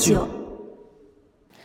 ジオ。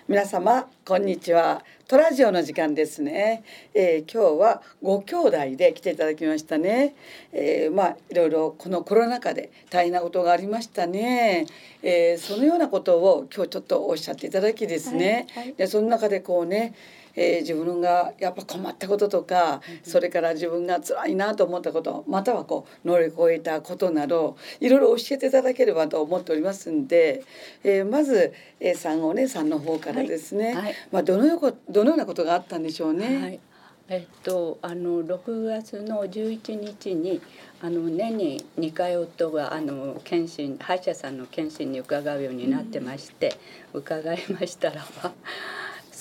皆様こんにちは。トラジオの時間ですね、えー、今日はご兄弟で来ていただきましたね、えー、まあいろいろこのコロナ禍で大変なことがありましたね、えー、そのようなことを今日ちょっとおっしゃっていただきですね、はいはい、でその中でこうねえー、自分がやっぱ困ったこととか、それから自分が辛いなと思ったことまたはこう乗り越えたことなどいろいろ教えていただければと思っておりますんで、えー、まず、えー、さんお姉さんの方からですね、はい。はい、まあ、どのよどのようなことがあったんでしょうね。はい。えっと、あの6月の11日にあの年に2回夫があの検診歯医者さんの検診に伺うようになってまして、うん、伺いましたらば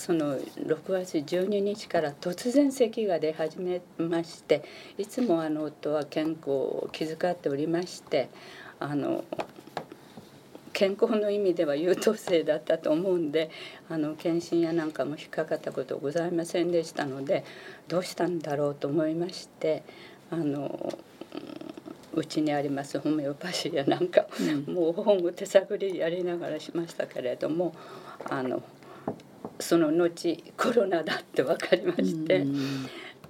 その6月12日から突然咳が出始めましていつもあの夫は健康を気遣っておりましてあの健康の意味では優等生だったと思うんであの検診やなんかも引っかかったことございませんでしたのでどうしたんだろうと思いましてあのうちにありますホメオパシーやなんか、うん、もう本を手探りやりながらしましたけれどもあのその後コロナだって分かりまして。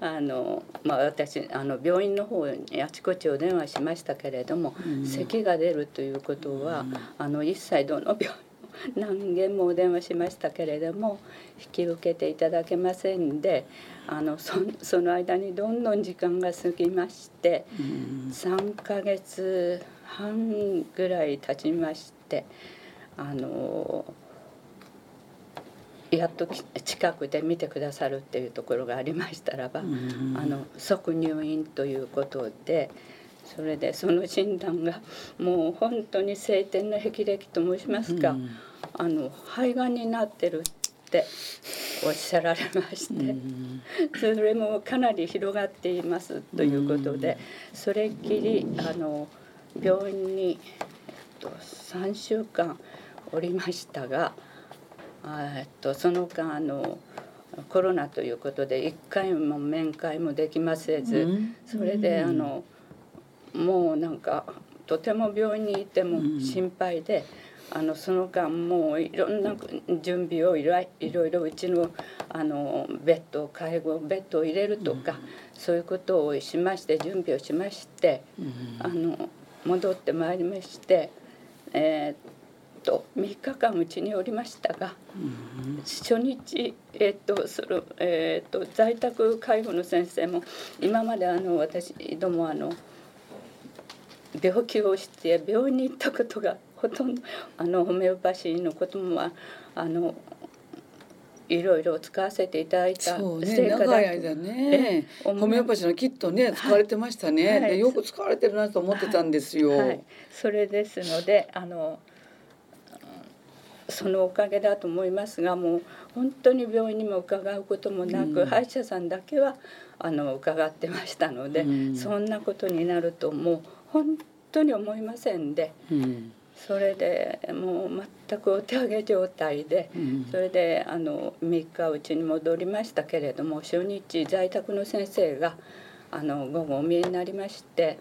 あのまあ、私あの病院の方にあちこちお電話しましたけれども、咳が出るということは、あの一切どの病院何件もお電話しましたけれども引き受けていただけませんであのそその間にどんどん時間が過ぎまして、3ヶ月半ぐらい経ちましてあのやっと近くで見てくださるっていうところがありましたらば、あの即入院ということでそれでその診断がもう本当に晴天の霹靂と申しますか、あの肺がんになってるっておっしゃられまして、それもかなり広がっていますということで、それっきりあの病院に、えっと、3週間おりましたが。えっとその間あのコロナということで一回も面会もできませず、それであのもうなんかとても病院にいても心配で。あのその間もういろんな準備をいろいろうちのあのベッド介護ベッドを入れるとか、そういうことをしまして準備をしまして、あの戻ってまいりまして、えー、と3日間うちにおりましたが、初日、えーとそのえーと、在宅介護の先生も今まであの私どもあの病気をして病院に行ったことがほとんどあのホメオパシーのこともあのいろいろ使わせていただいたそうね長ねホメオパシーのキットね使われてましたね、はい、でよく使われてるなと思ってたんですよ。はい。はい、それですのであのそのおかげだと思いますがもう本当に病院にも伺うこともなく、うん、歯医者さんだけはあの伺ってましたので、うん、そんなことになるともう本当に思いませんで、うん、それでもう全くお手上げ状態で、それであの3日うちに戻りましたけれども初日在宅の先生があの午後お見えになりまして、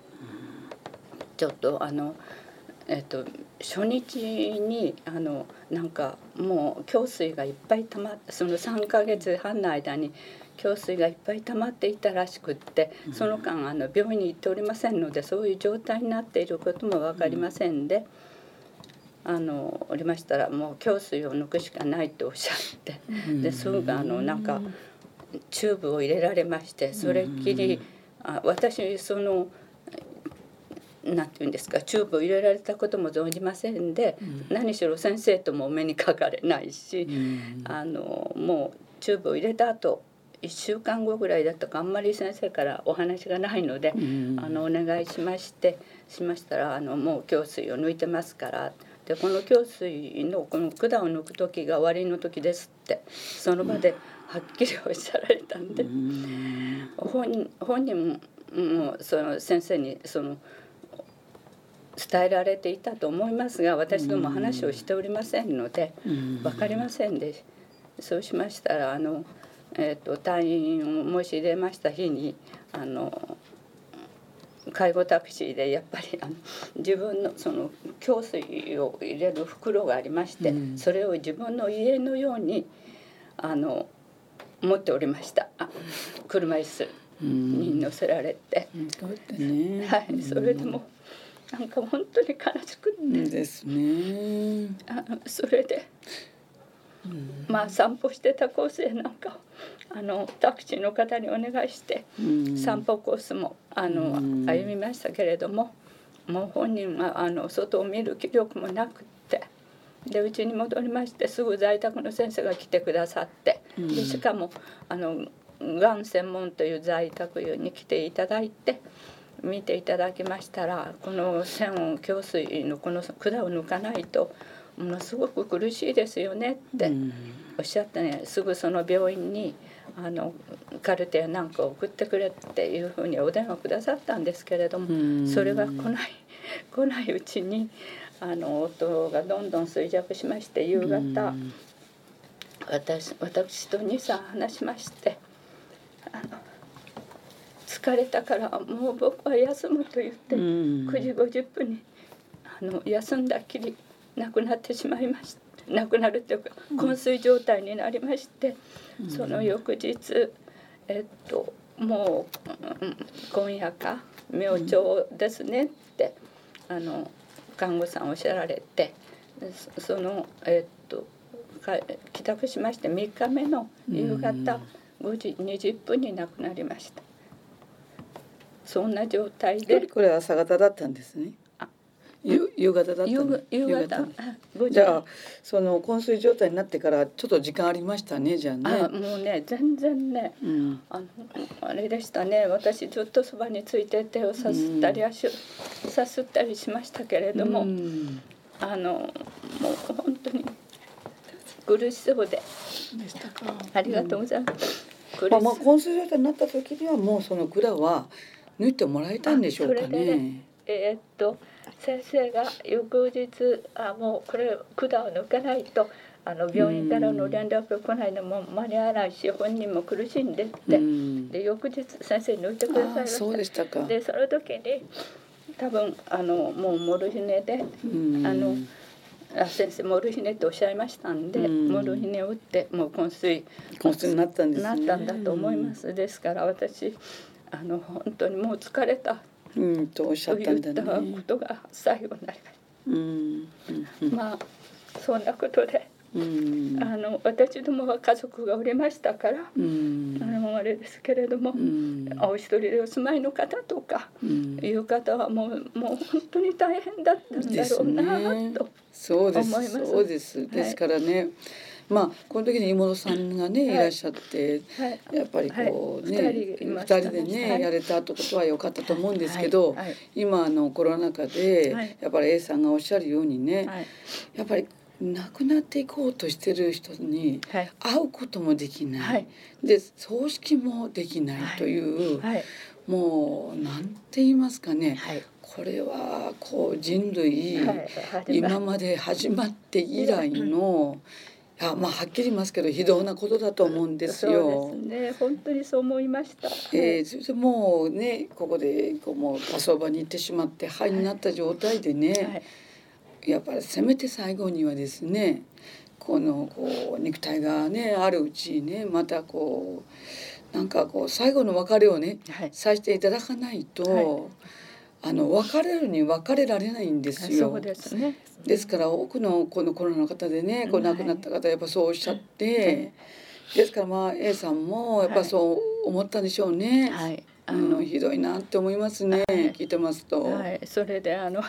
ちょっとあの。えっと、初日にあのなんかもう胸水がいっぱいたまってその3ヶ月半の間に胸水がいっぱい溜まっていたらしくってその間あの病院に行っておりませんのでそういう状態になっていることも分かりませんで。あのおりましたらもう胸水を抜くしかないとおっしゃってですぐあのなんかチューブを入れられましてそれっきりあ私そのなんて言うんですかチューブを入れられたことも存じませんで、うん、何しろ先生ともお目にかかれないし、うん、あのもうチューブを入れた後1週間後ぐらいだったかあんまり先生からお話がないので、うん、あのお願いしましてしましたらあのもう胸水を抜いてますからでこの胸水のこの管を抜く時が終わりの時ですってその場ではっきりおっしゃられたんで、本人本人ももうその先生にその。伝えられていたと思いますが私ども話をしておりませんので分かりませんでそうしましたらあの、えーと、退院を申し入れました日にあの介護タクシーでやっぱりあの自分のその胸水を入れる袋がありまして、うん。それを自分の家のようにあの持っておりました。あ車椅子うん。に乗せられて、うん。はい。それでもなんか本当に悲しくって、うんですね。あそれで。まあ散歩してたコースへなんかあのタクシーの方にお願いしてうん。散歩コースもあのうん。歩みましたけれどももう本人はあの外を見る気力もなくってでうちに戻りましてすぐ在宅の先生が来てくださってうん。でしかもあのがん専門という在宅に来ていただいて見ていただきましたらこの線を胸水のこの管を抜かないとものすごく苦しいですよねってうん。おっしゃってねすぐその病院にあのカルテやなんかを送ってくれっていうふうにお電話くださったんですけれどもうん。それが来ない来ないうちにあの夫がどんどん衰弱しまして夕方うん。私私と23話しましてあの疲れたからもう僕は休むと言ってうん。9時50分にあの休んだきり亡くなってしまいました。亡くなるというか昏睡状態になりまして、その翌日えっともう、うん今夜か明朝ですねって、あの看護師さんおっしゃられてそそのえっとか帰宅しまして3日目の夕方5時20分に亡くなりました。そんな状態で。これは朝方だったんですね。あ。夕夕方だったの？夕夕方。あ5時。じゃあその昏睡状態になってからちょっと時間ありましたねじゃああね。もうね全然ねうん。あのあれでしたね。私ずっとそばについて手をさすったり足をさすったりしましたけれども、うん。あのもう本当に苦しそうで。でしたか。ありがとうございます。苦しまあまあ昏睡状態になった時にはもうその管は抜いてもらえたんでしょうかね。えーっと先生が翌日あもうこれ管を抜かないとあの病院からの連絡が来ないのも間に合わないし本人も苦しいんでって、うんで翌日先生抜いてくださいましたあそうでしたか。でその時に多分あのもうモルヒネでうんあのあ先生モルヒネっておっしゃいましたんで、うんモルヒネを打ってもう昏睡昏睡になったんですね。なったんだと思います、ですから私あの本当にもう疲れた。うん。うんとおっしゃとったんだ言ったこね。とが最後になりました、まあそんなことで、うん。あの私どもは家族がおりましたから、うん。あのあれですけれども、うん。お一人でお住まいの方とかうん。いう方はもうもう本当に大変だったんだろうなと。そうです思います。そうです。ですからね、まあこの時に妹さんがね、はい。い、らっしゃってはい。やっぱりこうね、はい二人でね、はい。やれたってことは良かったと思うんですけど、今あのコロナ禍で、はい。やっぱり A さんがおっしゃるようにね、はい。やっぱり亡くなっていこうとしてる人にはい。会うこともできない、はい。で葬式もできないという、はい。もうなんて言いますかね、はい。これはこう人類、今まで始まって以来の、いやまあはっきり言いますけど非道なことだと思うんですよ。そうですね。本当にそう思いました。えーそれでもうねここでこうもう火葬場に行ってしまって灰になった状態でね、はい。やっぱりせめて最後にはですねこのこう肉体がねあるうちにねまたこうなんかこう最後の別れをねはい。させていただかないと、はいあの別れるに別れられないんですよ。そうですね。ですから多くのこのコロナの方でねこう亡くなった方やっぱそうおっしゃって、はいですからまあ A さんもやっぱそう思ったんでしょうね。はい。あのひどいなって思いますね、はい聞いてますと。はい、それであの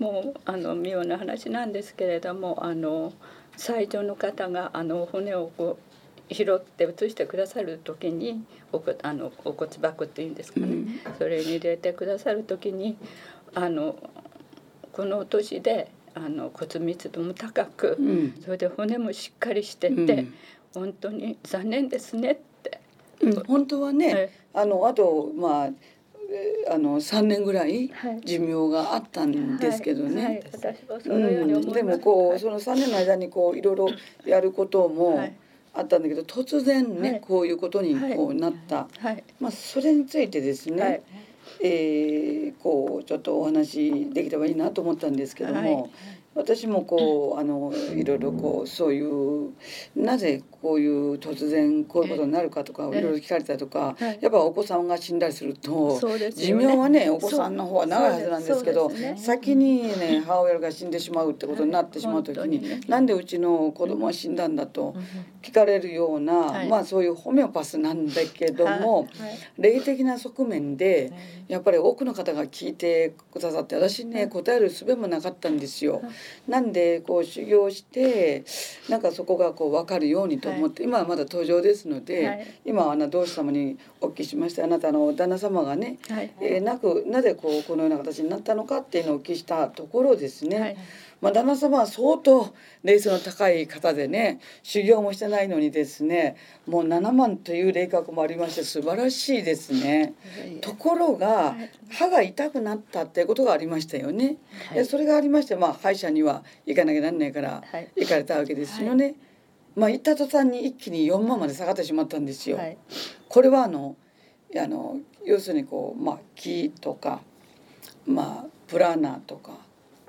もうあの妙な話なんですけれどもあの最初の方があの骨をこう拾って移してくださる時におこあのお骨箱っていうんですかね、うん。それに入れてくださる時にあのこの年であの骨密度も高く、うん。それで骨もしっかりしてて、うん。本当に残念ですねって。うん本当はね、はい。あのあとまあえーあの3年ぐらいはい。寿命があったんですけどね。私はそのように思います。うん、でもこう、はい。その3年の間にこういろいろやることもはいあったんだけど突然ね、はい。こういうことにこうなった、はい。まあそれについてですね、はい。えー、こうちょっとお話できればいいなと思ったんですけども、はい。私もこうあのいろいろこうそういうなぜこういう突然こういうことになるかとかいろいろ聞かれたとか、やっぱお子さんが死んだりすると寿命はねお子さんの方は長いはずなんですけど先にね母親が死んでしまうってことになってしまう時になんでうちの子供は死んだんだと聞かれるようなまあそういうホメオパスなんだけども霊的な側面でやっぱり多くの方が聞いてくださって私ね答える術もなかったんですよ。なんでこう修行してなんかそこがこう分かるようにと思って、はい、今はまだ登場ですので、はい、今はあの同志様にお聞きしましてあなたの旦那様がね、はい、えー、なくなぜこうこのような形になったのかっていうのをお聞きしたところですね。まあ、旦那様は相当霊性の高い方でね修行もしてないのにですねもう7万という霊覚もありまして素晴らしいですね。ところが歯が痛くなったっていうことがありましたよね。はい、それがありまして、まあ、歯医者には行かなきゃなんないから行かれたわけですよね。はい、まあ、行った途端に一気に4万まで下がってしまったんですよ。はい、これはあのあの要するにこう、まあ、木とか、まあ、プラーナーとか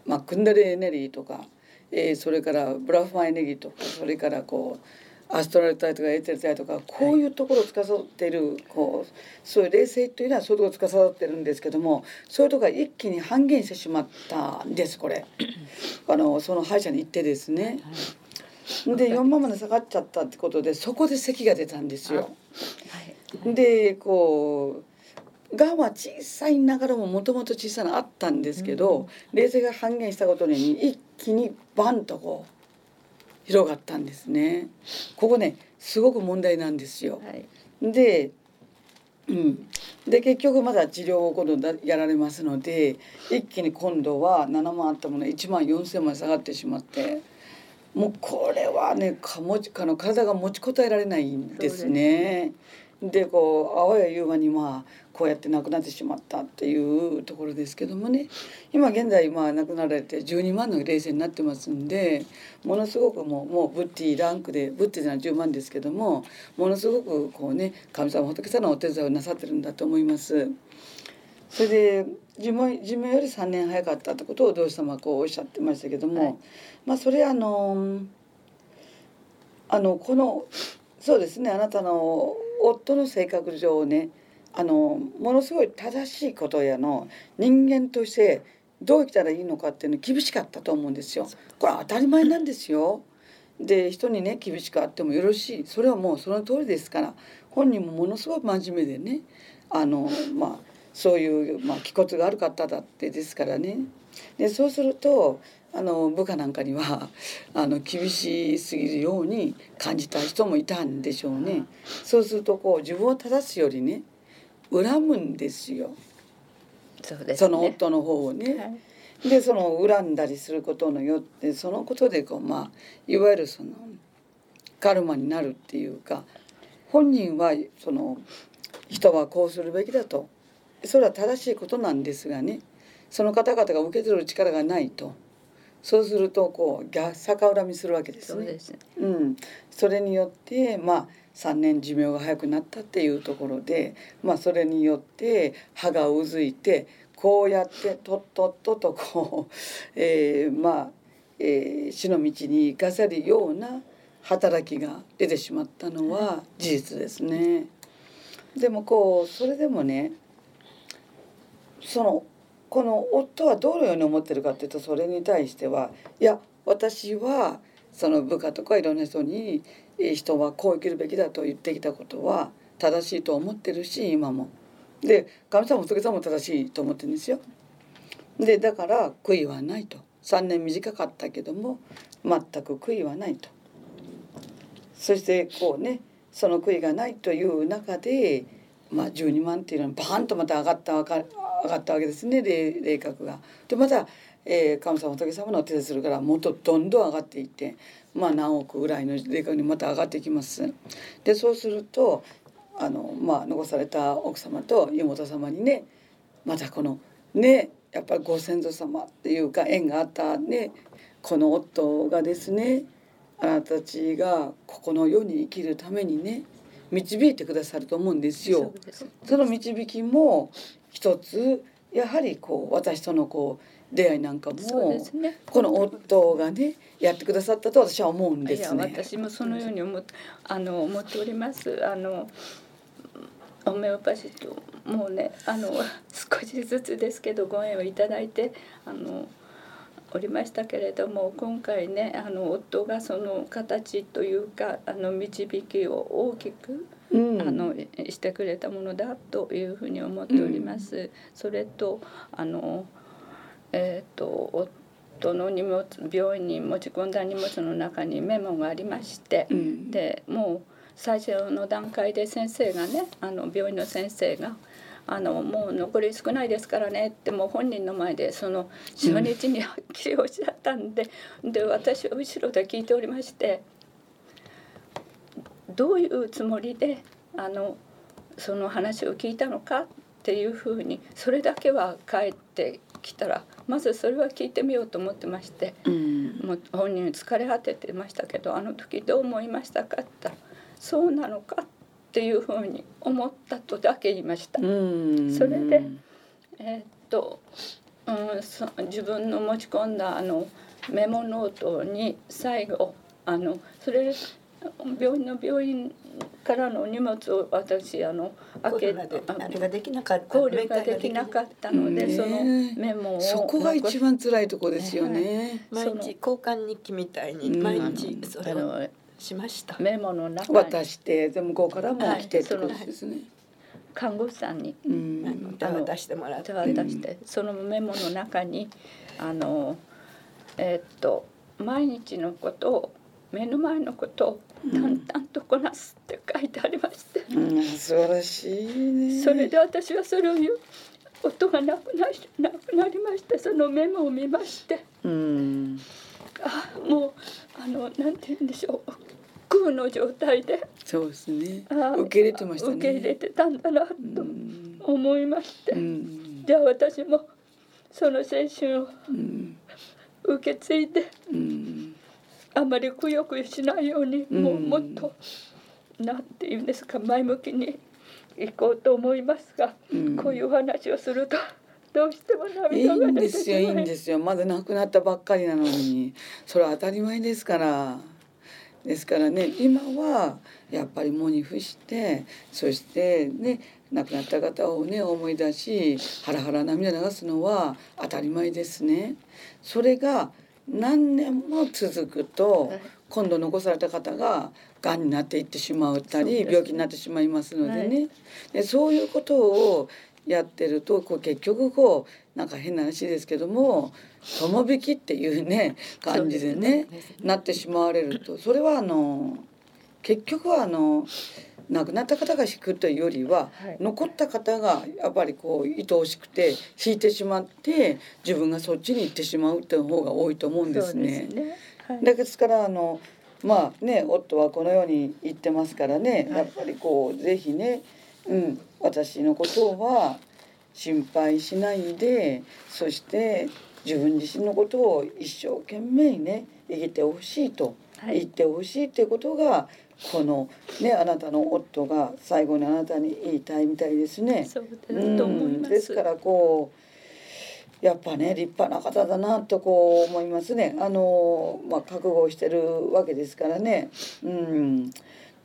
まあ、クンダレエネルギーとか、えー、それからブラフマエネルギーとかそれからこうアストラル体とかエーテル体とかこういうところを司っているこうそういう冷静というのはそういうところを司ってるんですけどもそういうところが一気に半減してしまったんですこれ あのその歯医者に行ってですね。で4万まで下がっちゃったってことでそこで咳が出たんですよ。でこうがんは小さいながらももともと小さなあったんですけど、うん、冷静が半減したことに一気にバンとこう広がったんですね。ここねすごく問題なんですよ。はい、で、うん、で結局まだ治療を今度やられますので一気に今度は7万あったもの1万4,000まで下がってしまって。もうこれはねかもあの体が持ちこたえられないんですね。でこうあわや言う間にまあこうやって亡くなってしまったっていうところですけどもね今現在まあ亡くなられて12万の霊性になってますんでものすごくもうもうブッティランクでブッティじゃ10万ですけどもものすごくこうね神様仏様のお手伝いをなさってるんだと思います。それで寿命寿命より3年早かったってことを同志様はこうおっしゃってましたけども、はい、まあそれあのあのこのそうですねあなたの夫の性格上ねあのものすごい正しいことやの人間としてどう生きたらいいのかっていうの厳しかったと思うんですよ。これ当たり前なんですよ。で人にね厳しくあってもよろしいそれはもうその通りですから本人もものすごく真面目でねあのまあそういう、まあ、気骨がある方だってですからね。でそうするとあの部下なんかには あの厳しすぎるように感じた人もいたんでしょうね。そうするとこう自分を正すよりね恨むんですよ。そうです、ね、その夫の方をね。はい、でその恨んだりすることによってそのことでこうまあいわゆるそのカルマになるっていうか本人はその人はこうするべきだとそれは正しいことなんですがねその方々が受け取る力がないとそうするとこう逆恨みするわけですね。そうん、それによってまあ3年寿命が早くなったっていうところで、まあ、それによって歯がうずいてこうやってとっとっととこう、えー、まあ、えー、死の道に生かせるような働きが出てしまったのは事実ですね。でもこうそれでもねそのこの夫はどのように思ってるかっていうとそれに対してはいや私はその部下とかいろんな人に人はこう生きるべきだと言ってきたことは正しいと思ってるし今も。で神様仏様も正しいと思ってるんですよ。でだから悔いはないと3年短かったけども全く悔いはないと。そしてこうねその悔いがないという中で、まあ、12万っていうのはバーンとまた上がった上がったわけですね霊霊格が。でまたえー、神様仏様の手伝いするからもっとどんどん上がっていってまあ何億ぐらいの霊感にまた上がっていきます。でそうするとあのまあ残された奥様と妹様にねまたこのねやっぱりご先祖様っていうか縁があったねこの夫がですねあなたたちがここの世に生きるためにね導いてくださると思うんですよ。その導きも一つやはりこう私とのこう出会いなんかも、ね、この夫がねやってくださったと私は思うんですね。私もそのように思あの思っております。あのオメオパシーともうねあの少しずつですけどご縁をいただいてあのおりましたけれども今回ねあの夫がその形というかあの導きを大きく、うん、あのしてくれたものだというふうに思っております。うん、それとあのえっ、ー、と夫の荷物病院に持ち込んだ荷物の中にメモがありまして、うん、でもう最初の段階で先生がねあの病院の先生があのもう残り少ないですからねってもう本人の前でその初日にはっきりおっしゃったんで、うん、で私は後ろで聞いておりましてどういうつもりであのその話を聞いたのかっていうふうにそれだけは帰ってきたらまずそれは聞いてみようと思ってまして、うん、もう本人疲れ果ててましたけどあの時どう思いましたか？って言ったらそうなのか？っていうふうに思ったとだけ言いました。それで、えー、っと、うん、そ自分の持ち込んだあのメモノートに最後あのそれ病院の病院からの荷物を私あの開けあれができなかった考慮ができなかったので、そのメモをそこが一番辛いとこですよね。毎日交換日記みたいに毎日それをしました。メモの中渡してで向こうからも来てってことですね、看護師さんに、うん、手渡してもらって。渡して、そのメモの中にあのえー、っと毎日のことを目の前のことを淡々とこなすって書いてありまして、うん、素晴らしいね。それで私はそれを言う。音がなくななくなりましてそのメモを見まして、うん、あもうあのなんて言うんでしょう空の状態で。そうですね。受け入れてました、ね、受け入れてたんだなと思いまして、うん、じゃあ私もその青春を受け継いで、うん、あまりくよくよしないように、もうもっとなんて言うんですか前向きに行こうと思いますが、こういう話をすると。どうしても涙がいいんですよいいんですよ。まだ亡くなったばっかりなのに。それは当たり前ですからですからね今はやっぱり喪に伏してそしてね亡くなった方をね思い出しハラハラ涙流すのは当たり前ですね。それが何年も続くと今度残された方ががんになっていってしまったり病気になってしまいますのでね、でそういうことをやってるとこう結局こうなんか変な話ですけども友引きっていうね感じでね、ね、なってしまわれるとそれはあの結局はあの亡くなった方が引くというよりは、はい、残った方がやっぱりこう愛おしくて引いてしまって自分がそっちに行ってしまうっていう方が多いと思うんですね。ね。はい、ですからあのまあね夫はこのように言ってますからね、やっぱりこうぜひねうん、私のことは心配しないでそして自分自身のことを一生懸命ね生きてほしいと言ってほしいっていうことが、このねあなたの夫が最後にあなたに言いたいみたいですね。そうですと思います、ですからこうやっぱね立派な方だなとこう思いますね。あのまあ覚悟をしてるわけですからね。うん。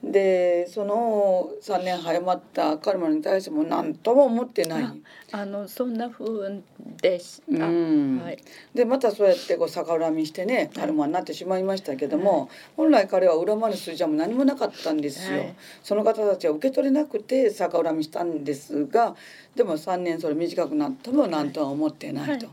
でその3年早まったカルマに対しても何とも思ってない。あのそんな風でした。はい、でまたそうやってこう逆恨みしてねカルマになってしまいましたけども、はい、本来彼は恨まぬ筋も何もなかったんですよ、はい、その方たちは受け取れなくて逆恨みしたんですがでも3年それ短くなっても何とは思ってないと。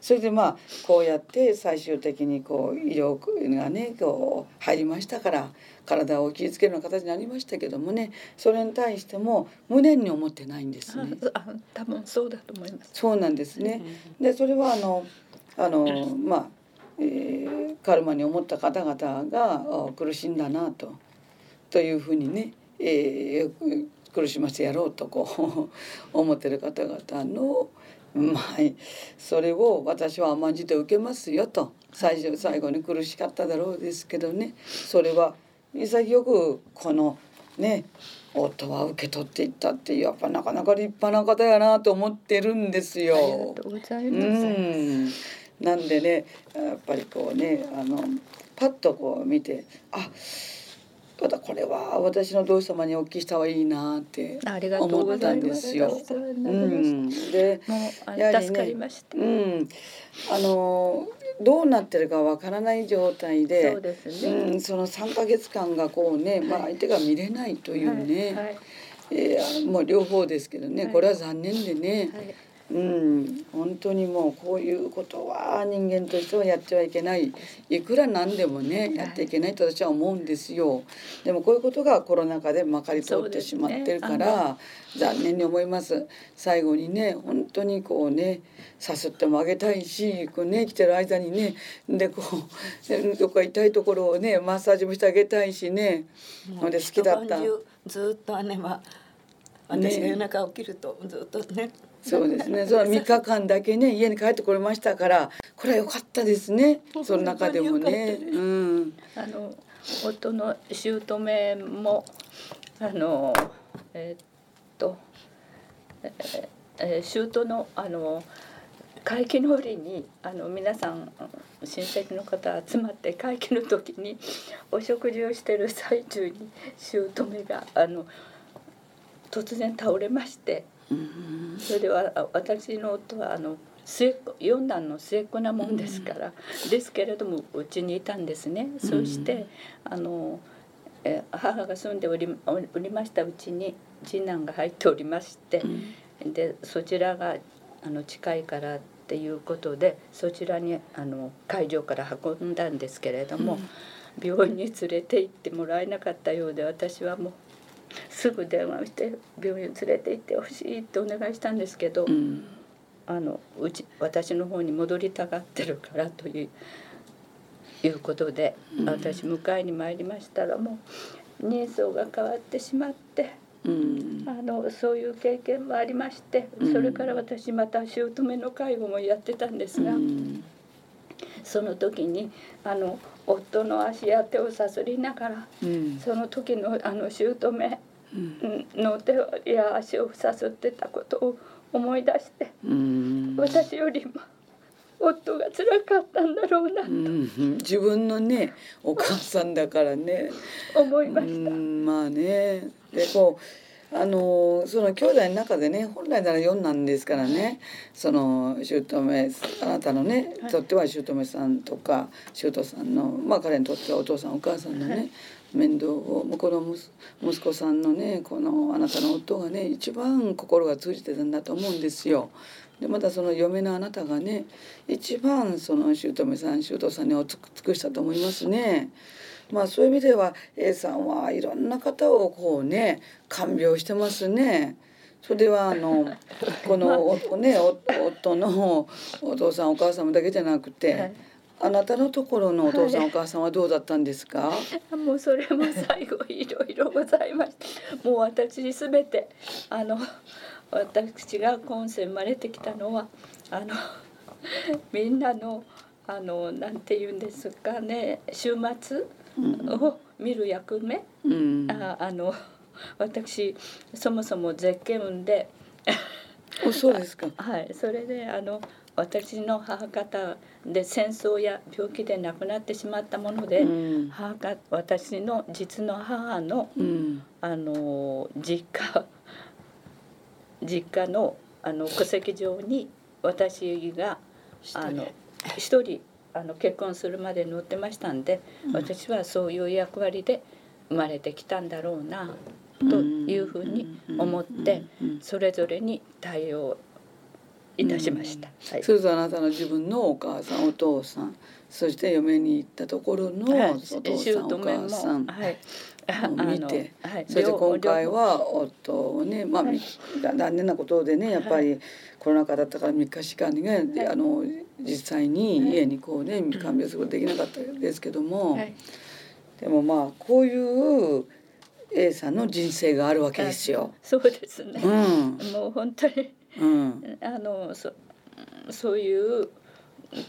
それでまあこうやって最終的にこう医療がねこう入りましたから体を傷つけるような形になりましたけどもねそれに対しても無念に思ってないんですね。あ多分そうだと思います。そうなんですね。でそれはあのあのまあ、えー、カルマに思った方々が苦しんだなとというふうにね、えー、苦しませてやろうとこう 思ってる方々のまあそれを私は甘んじて受けますよと最初最後に苦しかっただろうですけどねそれは潔くこのね夫は受け取っていったってやっぱなかなか立派な方やなと思ってるんですよ。ありがとうございます。うんなんでねやっぱりこうねあのパッとこう見てあただこれは私の同志様にお聞きした方がいいなって思ったんですよ。うん、でやはりね、うん、あのどうなってるかわからない状態で、そうですね、うん、その三ヶ月間がこうね、まあ相手が見れないというね、はい。はい、えー、もう両方ですけどね、これは残念でね。はいうん、本当にもうこういうことは人間としてはやってはいけない。いくらなんでもねやっていけないと私は思うんですよ。でもこういうことがコロナ禍でまかり通ってしまってるから、ね、残念に思います。最後にね本当にこうねさすってもあげたいしこうね来てる間にねでこう どっか痛いところをねマッサージもしてあげたいしね。ので好きだった。ずっと姉は私が夜中起きるとずっとねそうですね。その3日間だけね家に帰ってこれましたからこれは良かったですね。その中でもね。うん。あの夫の姑もあのえー、っと、えーえー、姑のあの会期の折にあの皆さん親戚の方集まって会期の時にお食事をしてる最中に姑があの突然倒れまして。それでは私の夫はあの末っ子四男の末っ子なもんですから、ですけれどもうちにいたんですね。そしてあのえ母が住んでおりおりましたうちに次男が入っておりまして、でそちらがあの近いからっていうことでそちらにあの会場から運んだんですけれども、病院に連れて行ってもらえなかったようで私はもうすぐ電話して病院連れて行ってほしいってお願いしたんですけど、うん、あのうち私の方に戻りたがってるからといういうことで、うん、私迎えに参りましたらもう人相が変わってしまって。うん、あのそういう経験もありまして、それから私また姑の介護もやってたんですが、その時にあの夫の足や手をさすりながら、うん、その時のあの姑の手や足をさすってたことを思い出して、うん、私よりも夫が辛かったんだろうなと、うん、自分のねお母さんだからね。思いました。まあね。でこうあのその兄弟の中でね本来なら4なんですからねその姑あなたのね、とっては姑さんとか姑さんのまあ彼にとってはお父さんお母さんのね、はい、面倒を向こうの息子さんのねこのあなたの夫がね一番心が通じてたんだと思うんですよ。でまたその嫁のあなたがね一番その姑さん姑さんにお尽くしたと思いますね。まあそういう意味では A さんはいろんな方をこうね看病してますね。それはあの このね夫のお父さんお母さんだけじゃなくて、はい、あなたのところのお父さん、お母さんはどうだったんですか？もうそれも最後いろいろございました。もう私すべてあの私が今世生まれてきたのはあのみんなのあのなんて言うんですかね週末を見る役目、うん、ああの私そもそも絶景運で。そうですか。はい。それであの私の母方で戦争や病気で亡くなってしまったもので、うん、母が私の実の母の、うん、あの実家実家のあの戸籍上に私があの一人あの結婚するまで乗ってましたんで、うん、私はそういう役割で生まれてきたんだろうなというふうに思ってそれぞれに対応いたしました。はい、それぞれあなたの自分のお母さんお父さんそして嫁に行ったところのお父さん、お母さん、はい、見て、はい、そして今回は夫をね、まあ、はい、残念なことでねやっぱりコロナ禍だったから3日しかにね、はい、あの実際に家にこうね看病することできなかったですけども、はい、でもまあこういう A さんの人生があるわけですよ。そうですね、うん、もう本当に、うん、あのそそういう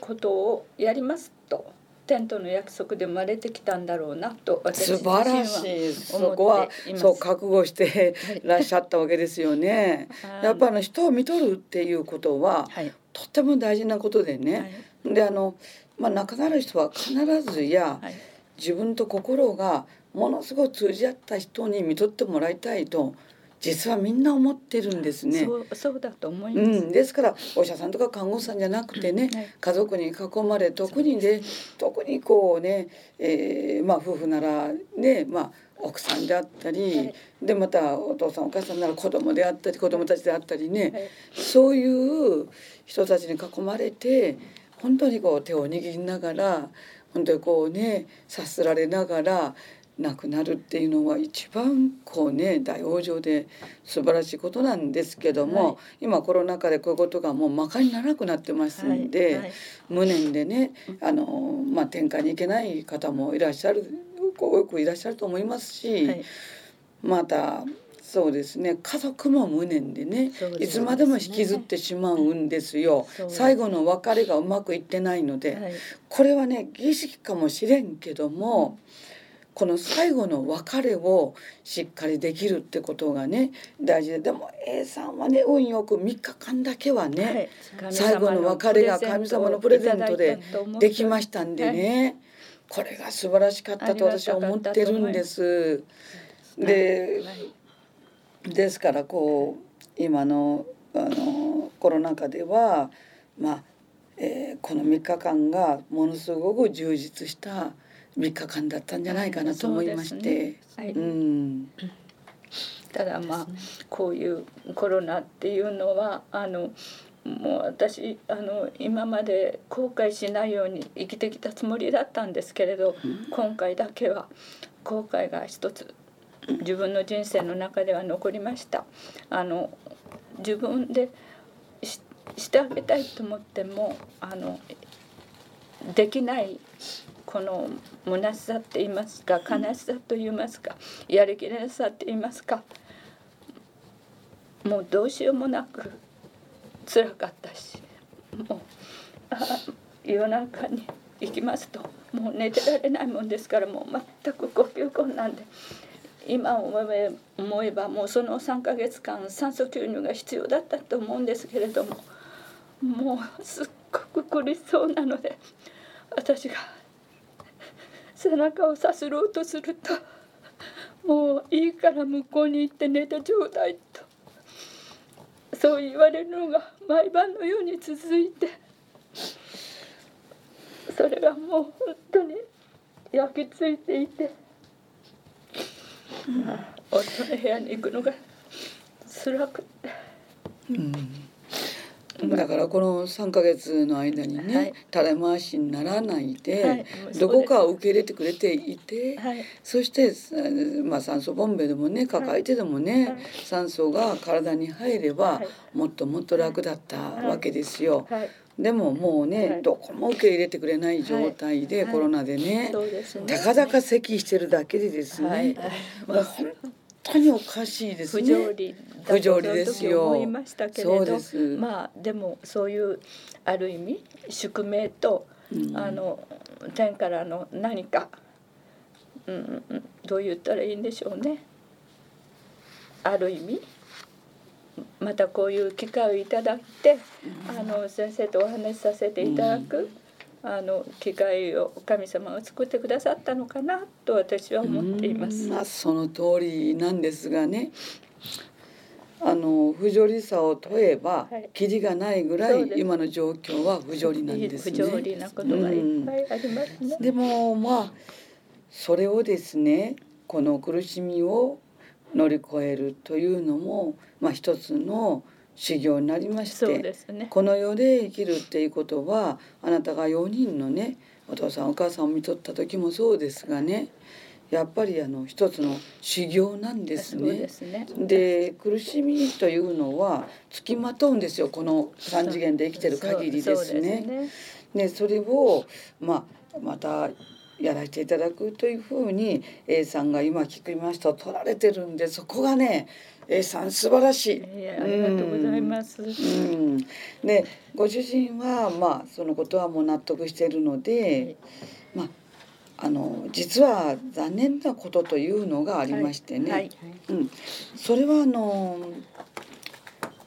ことをやりますと天との約束で生まれてきたんだろうなと私素晴らしい。そこはそう覚悟してらっしゃったわけですよね。やっぱあの人を見とるっていうことは、はい、とっても大事なことでね。はい、であのまあ亡くなる人は必ずや、はい、自分と心がものすごく通じ合った人に見とってもらいたいと実はみんな思ってるんですね。そうそうだと思います、うん、ですからお医者さんとか看護師さんじゃなくてね、はい、家族に囲まれ特にね特にこうね、えー、まあ夫婦ならねまあ奥さんであったり、はい、でまたお父さんお母さんなら子供であったり子供たちであったりね、はい、そういう人たちに囲まれて本当にこう手を握りながら本当にこうねさすられながら亡くなるっていうのは一番こうね大往生で素晴らしいことなんですけども、はい、今コロナ禍でこういうことがもうまかにならなくなってますんで、はい。はい、無念でねあの、まあ、に行けない方もいらっしゃる多くいらっしゃると思いますし、またそうですね家族も無念でね、ね、いつまでも引きずってしまうんですよ。最後の別れがうまくいってないので、これはね儀式かもしれんけども。うんこの最後の別れをしっかりできるってことがね大事ででも A さんはね運よく3日間だけはね、はい、最後の別れが神様のプレゼントでできましたんでね、これが素晴らしかったと私は思ってるんです。で、ですからこう今のあのコロナ禍ではまあ、えー、この3日間がものすごく充実した3日間だったんじゃないかなと思いまして。ただまあこういうコロナっていうのはあのもう私あの今まで後悔しないように生きてきたつもりだったんですけれど、うん、今回だけは後悔が一つ自分の人生の中では残りました。あの自分でしてあげたいと思ってもあのできないこの虚しさって言いますか？悲しさと言いますか？やりきれなさって言いますか？もうどうしようもなく辛かったしもう夜中に行きますともう寝てられないもんですからもう全く呼吸困難で今思え思えばもうその3ヶ月間酸素吸入が必要だったと思うんですけれどももうすっごく苦しそうなので私が背中をさすろうとするともういいから向こうに行って寝てちょうだいとそう言われるのが毎晩のように続いてそれがもう本当に焼き付いていて、夫の部屋に行くのが辛くて。うんだからこの3か月の間にね、はい、垂れ回しにならないで、はい、どこかを受け入れてくれていて、はい、そして、まあ、酸素ボンベでもね抱えてでもね、酸素が体に入れば、もっともっと楽だったわけですよ。でももうね、どこも受け入れてくれない状態で、コロナでね,、たかだか咳してるだけでですね、もう本当におかしいですね。不条理不条理ですよ。思いましたけれど、まあでもそういうある意味宿命と、うん、あの天からの何か、うん、どう言ったらいいんでしょうね。ある意味またこういう機会をいただいて、うん、あの先生とお話しさせていただく。うんあの機会を神様が作ってくださったのかなと私は思っています。まあ、その通りなんですがねあの不条理さを問えば、はい、キリがないぐらい今の状況は不条理なんですね。不条理なことがいっぱいありますね。うん、でもまあそれをですねこの苦しみを乗り越えるというのもまあ一つの修行になりまして、ね、この世で生きるっていうことはあなたが4人のねお父さんお母さんを見とった時もそうですがねやっぱりあの一つの修行なんですね。で、ね、苦しみというのはつきまとうんですよこの三次元で生きてる限りですね。そねそれをまあまたやらせていただくというふうに A さんが今聞きました取られてるんでそこがね A さん素晴らしい。ありがとうございます。うん、でご主人はまあそのことはもう納得しているので、まああの実は残念なことというのがありましてね、はい。はい。うん、それはあの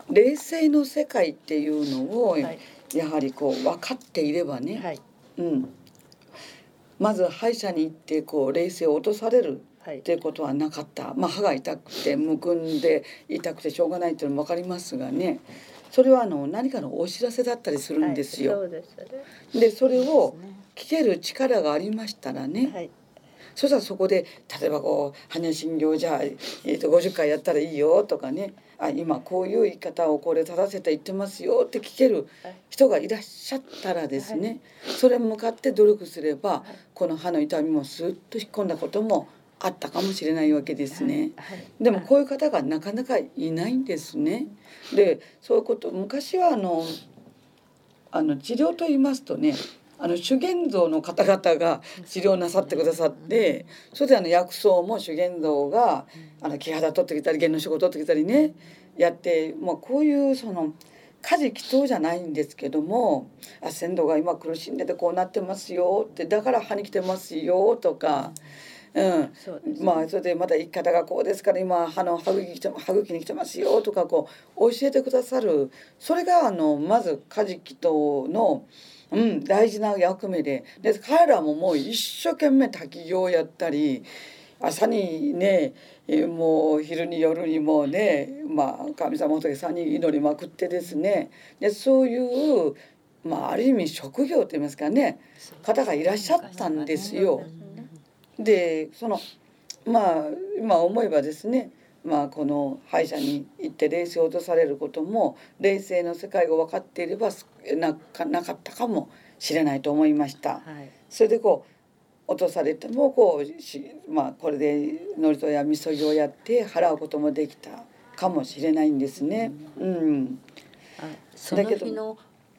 冷静の世界っていうのを、はい。やはりこう分かっていればね、はい。うん、まず歯医者に行ってこう冷静を落とされる。はいっていうことはなかった、まあ、歯が痛くてむくんで痛くてしょうがないっていうのも分かりますがね。それはあの何かのお知らせだったりするんですよ。はい、そうでそれを聞ける力がありましたらね、はい。そしたらそこで例えばこう「羽診療じゃあ、えー、と50回やったらいいよ」とかね「あ今こういう言い方をこれ正せて言ってますよ」って聞ける人がいらっしゃったらですね、それに向かって努力すれば、この歯の痛みもスーッと引っ込んだこともあったかもしれないわけですね。はいでもこういう方がなかなかいないんですね。でそういうこと昔はあのあの治療と言いますとねあの修験道の方々が治療なさってくださってそれであの薬草も修験道があの木肌取ってきたり弦の仕事取ってきたりねやってもうこういうその家事祈祷じゃないんですけども「あ先祖が今苦しんでてこうなってますよ」って「だから歯に来てますよ」とか。うん、まあそれでまた生き方がこうですから今歯の歯茎に来て歯茎に来てますよとかこう教えてくださる。それがあのまず家事祈祷の、うん、大事な役目で。で彼らももう一生懸命滝行やったり朝にねもう昼に夜にもね、まあ、神様仏さんに祈りまくってですね。でそういう、まあ、ある意味職業といいますかね。方がいらっしゃったんですよ。でそのまあ今思えばですねまあこの歯医者に行って冷静を落とされることも冷静の世界が分かっていればすなかなかったかもしれないと思いました。はいそれでこう落とされてもこうしまあこれで祝詞やみそぎをやって払うこともできたかもしれないんですね。うん、あその日のうん、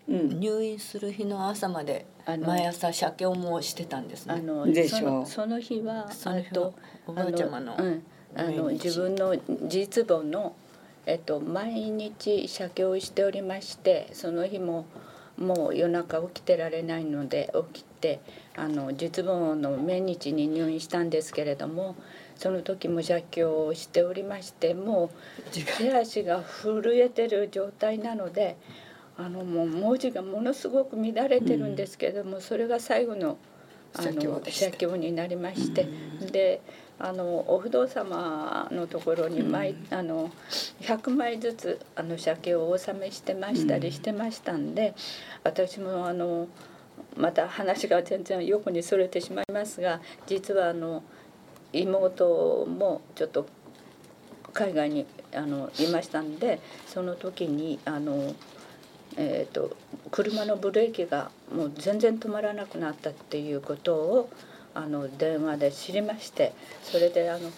入院する日の朝まであの。毎朝写経もしてたんですね。あのでしょ。うそのその日はあとおばあちゃまのあの,、うん、あの毎日。自分の実母のえっと毎日写経をしておりましてその日ももう夜中起きてられないので起きてあの実母の命日に入院したんですけれどもその時も写経をしておりましてもう手足が震えてる状態なのであのもう文字がものすごく乱れてるんですけれども、それが最後のあの写経になりまして、であのお不動様のところに毎、あの100枚ずつあの写経をお納めしてましたりしてましたんで、私もあのまた話が全然横にそれてしまいますが実はあの妹もちょっと海外にあのいましたんでその時にあの、えー、と車のブレーキがもう全然止まらなくなったっていうことをあの電話で知りましてそれであの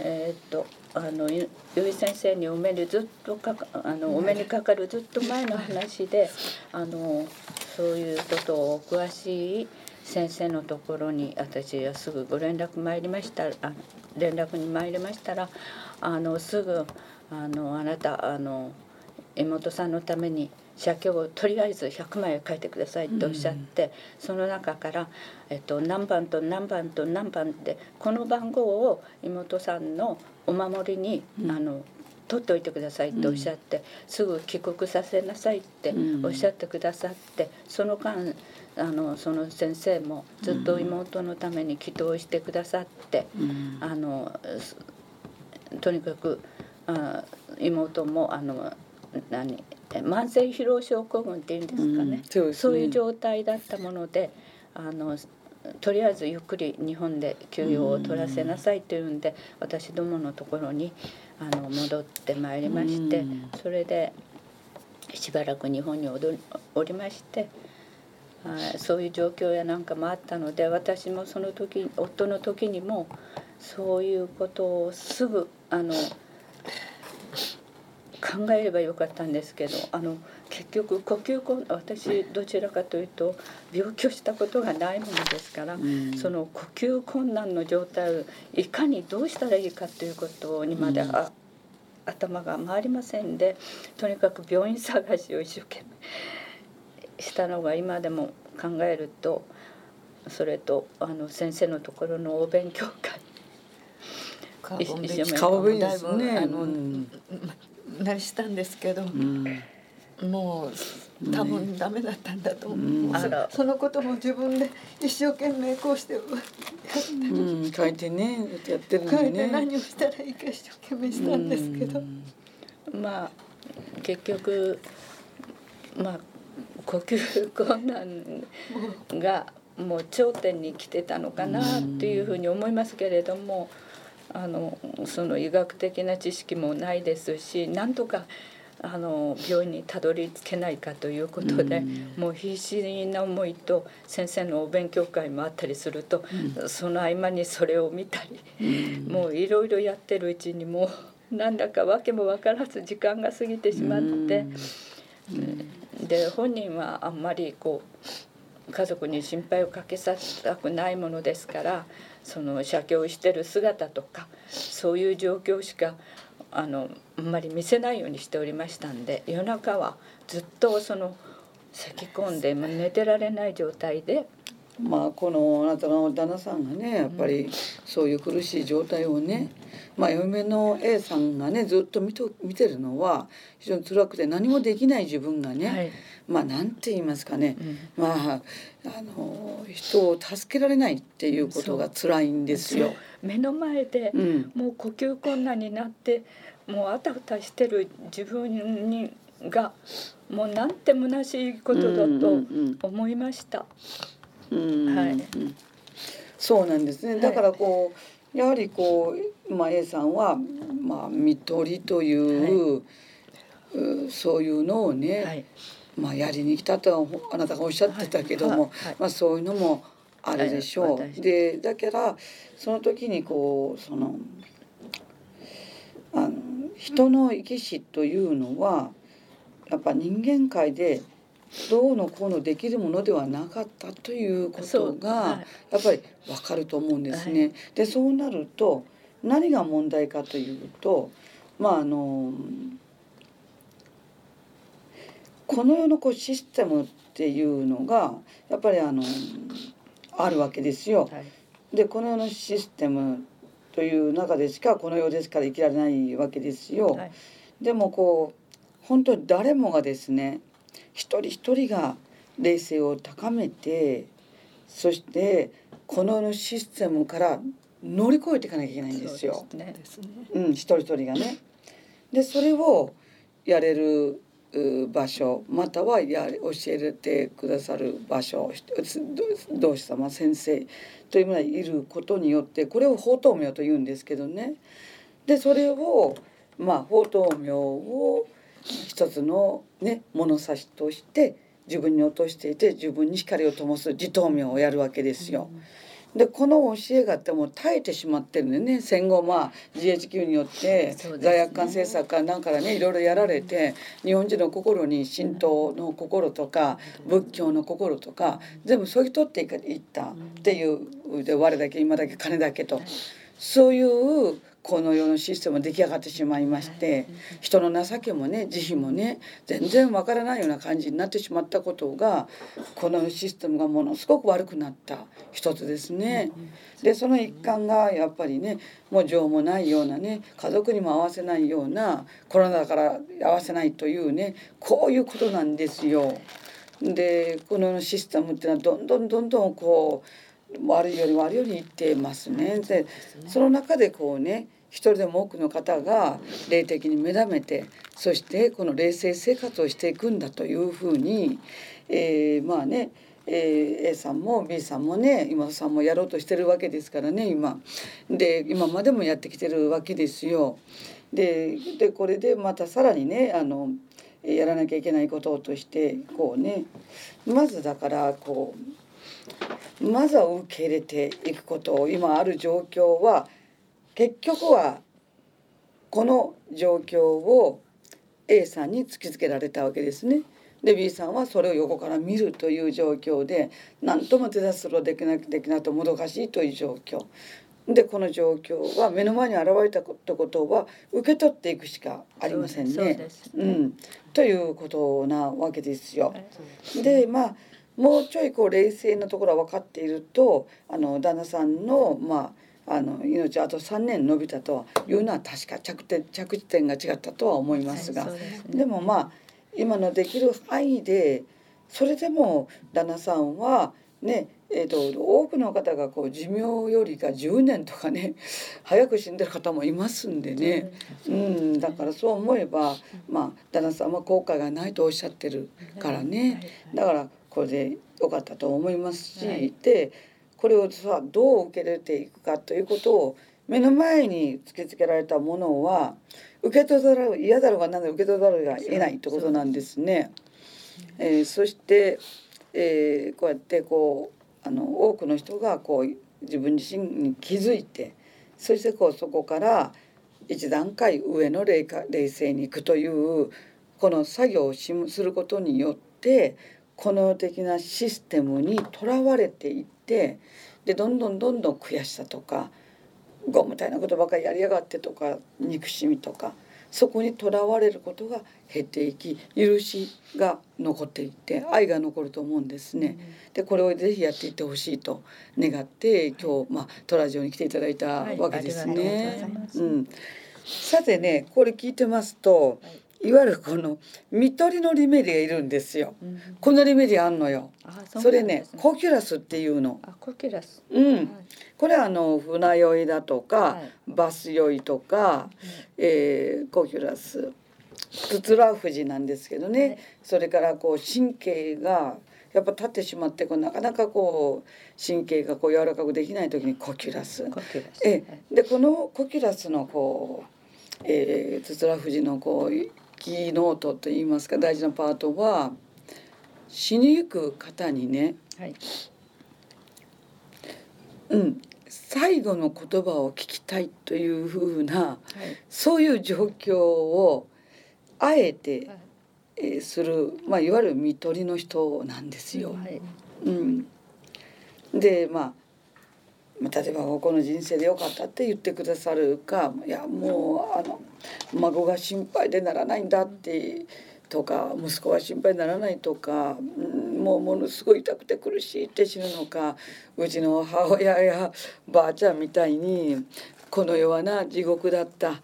えっ、とあのゆゆい先生にお目にずっとかかあのお目にかかるずっと前の話であのそういうことをお詳しい先生のところに私はすぐご連絡参りましたあ連絡に参りましたらあのすぐあのあなたあの妹さんのために写経をとりあえず100枚書いてくださいっておっしゃって、その中から、えっと、何番と何番と何番ってこの番号を妹さんのお守りに、あの取っておいてくださいっておっしゃって、すぐ帰国させなさいっておっしゃってくださって、その間あのその先生もずっと妹のために祈祷してくださって、あのすとにかくあ妹もあの何え慢性疲労症候群っていうんですかね,、うんそうねそういう状態だったものであのとりあえずゆっくり日本で休養を取らせなさいというんで、私どものところにあの戻ってまいりまして、うんそれでしばらく日本におどりまして。はいそういう状況やなんかもあったので私もその時夫の時にもそういうことをすぐあの考えればよかったんですけどあの結局呼吸困私どちらかというと病気をしたことがないものですから、ん。その呼吸困難の状態をいかにどうしたらいいかということにまで、あ頭が回りませんでとにかく病院探しを一生懸命したのが今でも考えるとそれとあの先生のところのお勉強会。顔弁ですねなりしたんですけど、うん、もう多分ダメだったんだと思う、うん、そのことも自分で一生懸命こうしてやってうん、書いてねやってるんで、ね、書いて何をしたらいいか一生懸命したんですけど、まあ結局まあ呼吸困難がもう頂点に来てたのかなっていうふうに思いますけれどもあのその医学的な知識もないですしなんとかあの病院にたどり着けないかということで、もう必死な思いと先生のお勉強会もあったりすると、その合間にそれを見たり、もういろいろやってるうちにもうなんだか訳も分からず時間が過ぎてしまって、で本人はあんまりこう家族に心配をかけさせたくないものですからその写経してる姿とかそういう状況しかあのあんまり見せないようにしておりましたんで夜中はずっとその咳き込んで寝てられない状態で。まあこのあなたの旦那さんがねやっぱりそういう苦しい状態をね、まあ、嫁の A さんがねずっと見と見てるのは非常に辛くて何もできない自分がね、はい、まあなんて言いますかね、うん、まああの人を助けられないっていうことが辛いんですよ。目の前で、もう呼吸困難になってもうあたふたしてる自分にがもうなんて虚しいことだと思いました。はい、そうなんですね。だからこう、やはりこう、まあ、A さんは、まあ、見取りという、はい、そういうのをね、はい、まあ、やりに来たとあなたがおっしゃってたけども、まあ、そういうのもあるでしょう。でだからその時にこうそのあの人の生き死というのはやっぱ人間界でどうのこうのできるものではなかったということがやっぱり分かると思うんですね。でそうなると何が問題かというとまああのこの世のこうシステムっていうのがやっぱりあのあるわけですよ。でこの世のシステムという中でしかこの世ですから生きられないわけですよ。はい、でもこう本当に誰もがですね一人一人が冷静を高めてそしてこのシステムから乗り越えていかなきゃいけないんですよ。うすね、うん、一人一人がね。でそれをやれる場所またはや教えてくださる場所同志様先生というものがいることによってこれを法灯明と言うんですけどねでそれをまあ法灯明を一つのね物差しとして自分に落としていて自分に光を灯す自灯明をやるわけですよ。うん。でこの教えがあっても耐えてしまってるんでね。戦後まあ GHQ によって罪悪感政策かなんかねいろいろやられて日本人の心に神道の心とか仏教の心とか全部そぎ取っていったっていうで我だけ今だけ金だけと。そういうこの世のシステム出来上がってしまいまして人の情けもね慈悲もね全然わからないような感じになってしまったことがこのシステムがものすごく悪くなった一つですね。でその一環がやっぱりねもう情もないようなね家族にも合わせないようなコロナだから合わせないというねこういうことなんですよ。でこのシステムっていうのはどんどんどんどんこう悪いより悪いようにいってますね。でその中でこうね一人でも多くの方が霊的に目覚めてそしてこの冷静生活をしていくんだというふうに、えー、まあねえー、A さんも B さんもね今さんもやろうとしてるわけですからね今。で今までもやってきてるわけですよ。ででこれでまたさらにねあのやらなきゃいけないこととしてこうねまずだからこうまずは受け入れていくこと今ある状況は結局はこの状況を A さんに突きつけられたわけですね。で B さんはそれを横から見るという状況で何とも手助けをできなくできないともどかしいという状況でこの状況は目の前に現れたことは受け取っていくしかありませんね。うねうん、ということなわけですよ。でまあもうちょいこう冷静なところは分かっているとあの旦那さんのまああの命あと3年伸びたとはいうのは確か着点着地点が違ったとは思いますが、はいでね、でもまあ今のできる範囲でそれでも旦那さんはねえーと、多くの方がこう寿命よりか10年とかね 早く死んでる方もいますんでね、うん、だからそう思えば、まあ、旦那さんは後悔がないとおっしゃってるからね。だからこれでよかったと思いますし、はい、でこれをさどう受け入れていくかということを目の前に突きつけられたものは受け取らざる嫌だろうが何だろう受け取らざるが得ないってことなんですね。えー、そして、えー、こうやってこうあの多くの人がこう自分自身に気づいてそしてこうそこから一段階上の冷冷静に行くというこの作業をすることによってこの世的なシステムにとらわれていってでどんどんどんどん悔しさとかゴムたいなことばかりやりやがってとか憎しみとかそこにとらわれることが減っていき許しが残っていって愛が残ると思うんですね。でこれをぜひやっていってほしいと願って今日、まあ、トラジオに来ていただいたわけですね。うん、さてねこれ聞いてますと、はいいわゆるこの見取りのリメディがいるんですよ。うん、このリメディあんのよ。そそれね、コキュラスっていうの。あ、コキュラス。うん。はい、これはあの船酔いだとか、はい、バス酔いとか、うん、えー、コキュラス。ツヅラフジなんですけどね、はい、それからこう神経がやっぱ立ってしまってこうなかなかこう神経がこう柔らかくできない時にコキュラス。コキュラスえでこのコキュラスのこう、えー、ツヅラフジのこうキーノートといいますか大事なパートは死にゆく方にね、はい、うん最後の言葉を聞きたいというふうな、はい、そういう状況をあえて、はい、えー、する、まあ、いわゆる看取りの人なんですよ。はい、うん、でまあ例えばこの人生でよかったって言ってくださるかいやもうあの孫が心配でならないんだってとか息子が心配にならないとかもうものすごい痛くて苦しいって死ぬのかうちの母親やばあちゃんみたいにこの世はな地獄だった、うん、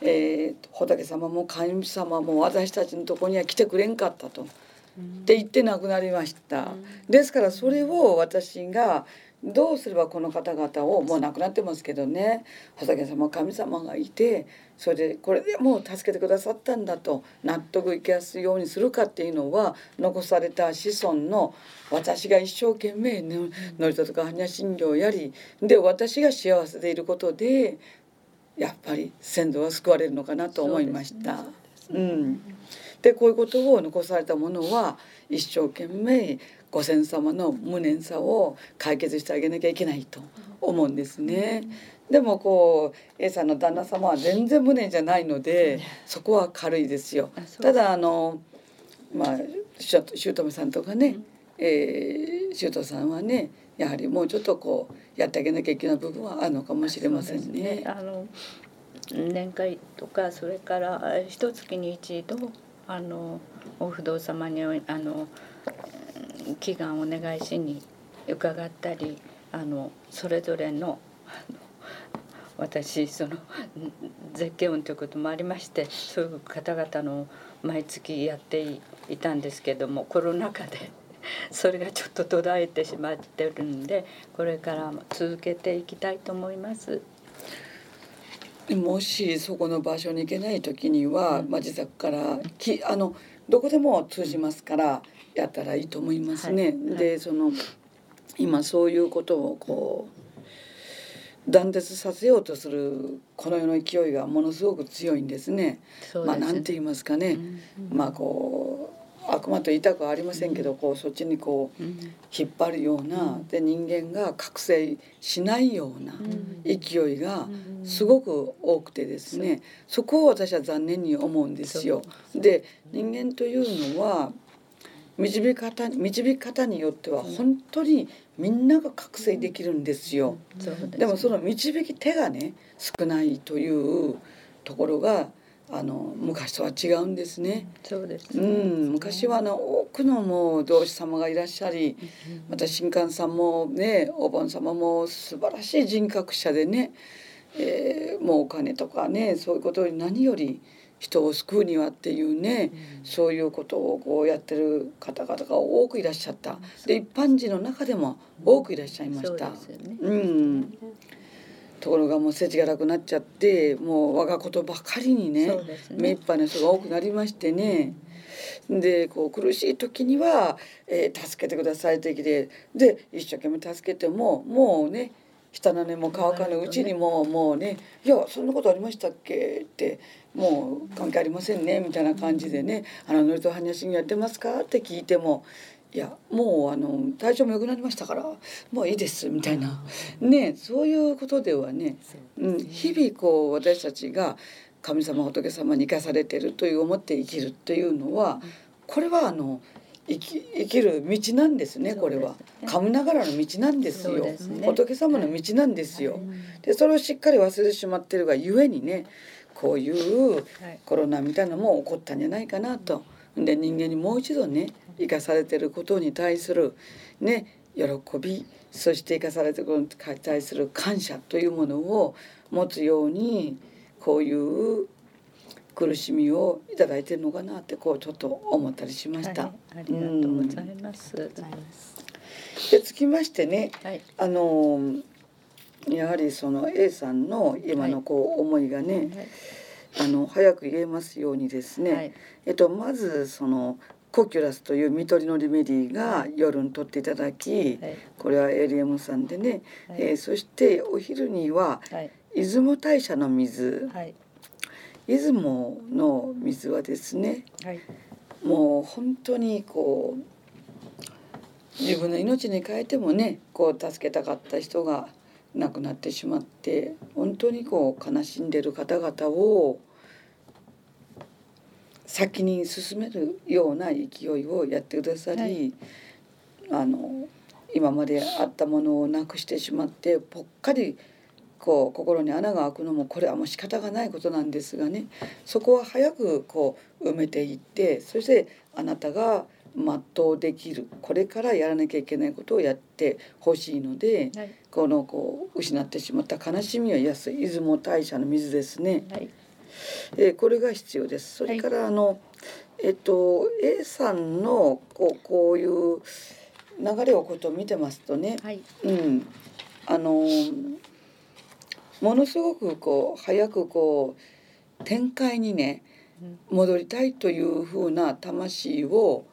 えー、仏様も神様も私たちのとこには来てくれんかったと。って言って亡くなりました。ですからそれを私がどうすればこの方々をもう亡くなってますけどね仏様神様がいてそれでこれでもう助けてくださったんだと納得いきやすいようにするかっていうのは残された子孫の私が一生懸命のりとか般若心経をやりで私が幸せでいることでやっぱり先祖は救われるのかなと思いました。うね、うんでこういうことを残されたものは一生懸命ご先祖様の無念さを解決してあげなきゃいけないと思うんですね。でもこう A さんの旦那様は全然無念じゃないのでそこは軽いですよ。ただあのまあ姑さんとかね、えー、姑さんはねやはりもうちょっとこうやってあげなきゃいけない部分はあるのかもしれませんね。ねあの年会とかそれから一月に一度あのお不動様にあの祈願お願いしに伺ったりあのそれぞれの私その絶景運ということもありましてそういう方々の毎月やっていたんですけどもコロナ禍でそれがちょっと途絶えてしまってるんでこれからも続けていきたいと思います。もしそこの場所に行けない時には、まあ、自宅からきあのどこでも通じますからやったらいいと思いますね。はい。はい、でその今そういうことをこう断絶させようとするこの世の勢いがものすごく強いんですね。す。まあなんて言いますかね、うん。うん、まあこう悪魔と言いたくはありませんけど、こうそっちにこう引っ張るような、で人間が覚醒しないような勢いがすごく多くてですね、そこを私は残念に思うんですよ。で人間というのは導き方導き方によっては本当にみんなが覚醒できるんですよ。でもその導き手がね少ないというところがあの昔とは違うんですね。そうです、ね、うん、昔はあの多くのもう同志様がいらっしゃり、また新官さんもねお盆様も素晴らしい人格者でね、えー、もうお金とかねそういうことに何より人を救うにはっていうね、うん、そういうことをこうやってる方々が多くいらっしゃった。で一般人の中でも多くいらっしゃいました。うん、うんところがもう世知辛くなっちゃってもう我がことばかりにねね目いっぱいの人が多くなりましてね。でこう苦しい時には、えー、助けてください的でで一生懸命助けてももうね下の根も乾かぬうちにももうね「いやそんなことありましたっけ?」って「もう関係ありませんね」みたいな感じでね「あのノリと般若心経やってますか?」って聞いてもいやもうあの体調も良くなりましたからもういいですみたいな。ねそういうことではね、うん、日々こう私たちが神様仏様に生かされてるという思って生きるというのはこれはあの生き生きる道なんですねこれは、神ながらの道なんですよ、ね、仏様の道なんですよ、はい、でそれをしっかり忘れてしまってるがゆえにねこういうコロナみたいなのも起こったんじゃないかなと。で人間にもう一度ね生かされてることに対するね喜びそして生かされてることに対する感謝というものを持つようにこういう苦しみをいただいてるのかなってこうちょっと思ったりしました。はい、ありがとうございます。うん、でつきましてね、はい、あのやはりその A さんの今のこう思いがね、はいあの早く言えますようにですね、はい、えっと、まずそのコキュラスという見取りのリメディが夜に撮っていただき、はい、これは LM さんでね、はい、えー、そしてお昼には出雲大社の水、出雲の水はですね、もう本当にこう自分の命に変えてもねこう助けたかった人が亡くなってしまって本当にこう悲しんでる方々を先に進めるような勢いをやってくださり、はい、あの今まであったものをなくしてしまってぽっかりこう心に穴が開くのもこれはもう仕方がないことなんですがね。そこは早くこう埋めていってそしてあなたが全うできるこれからやらなきゃいけないことをやってほしいので、はい、このこう失ってしまった悲しみを癒す出雲大社の水ですね、はい、えー、これが必要です。それからあの、はい、えっと A さんのこうこういう流れをことを見てますとね、うん、あのものすごくこう早くこう展開にね戻りたいというふうな魂を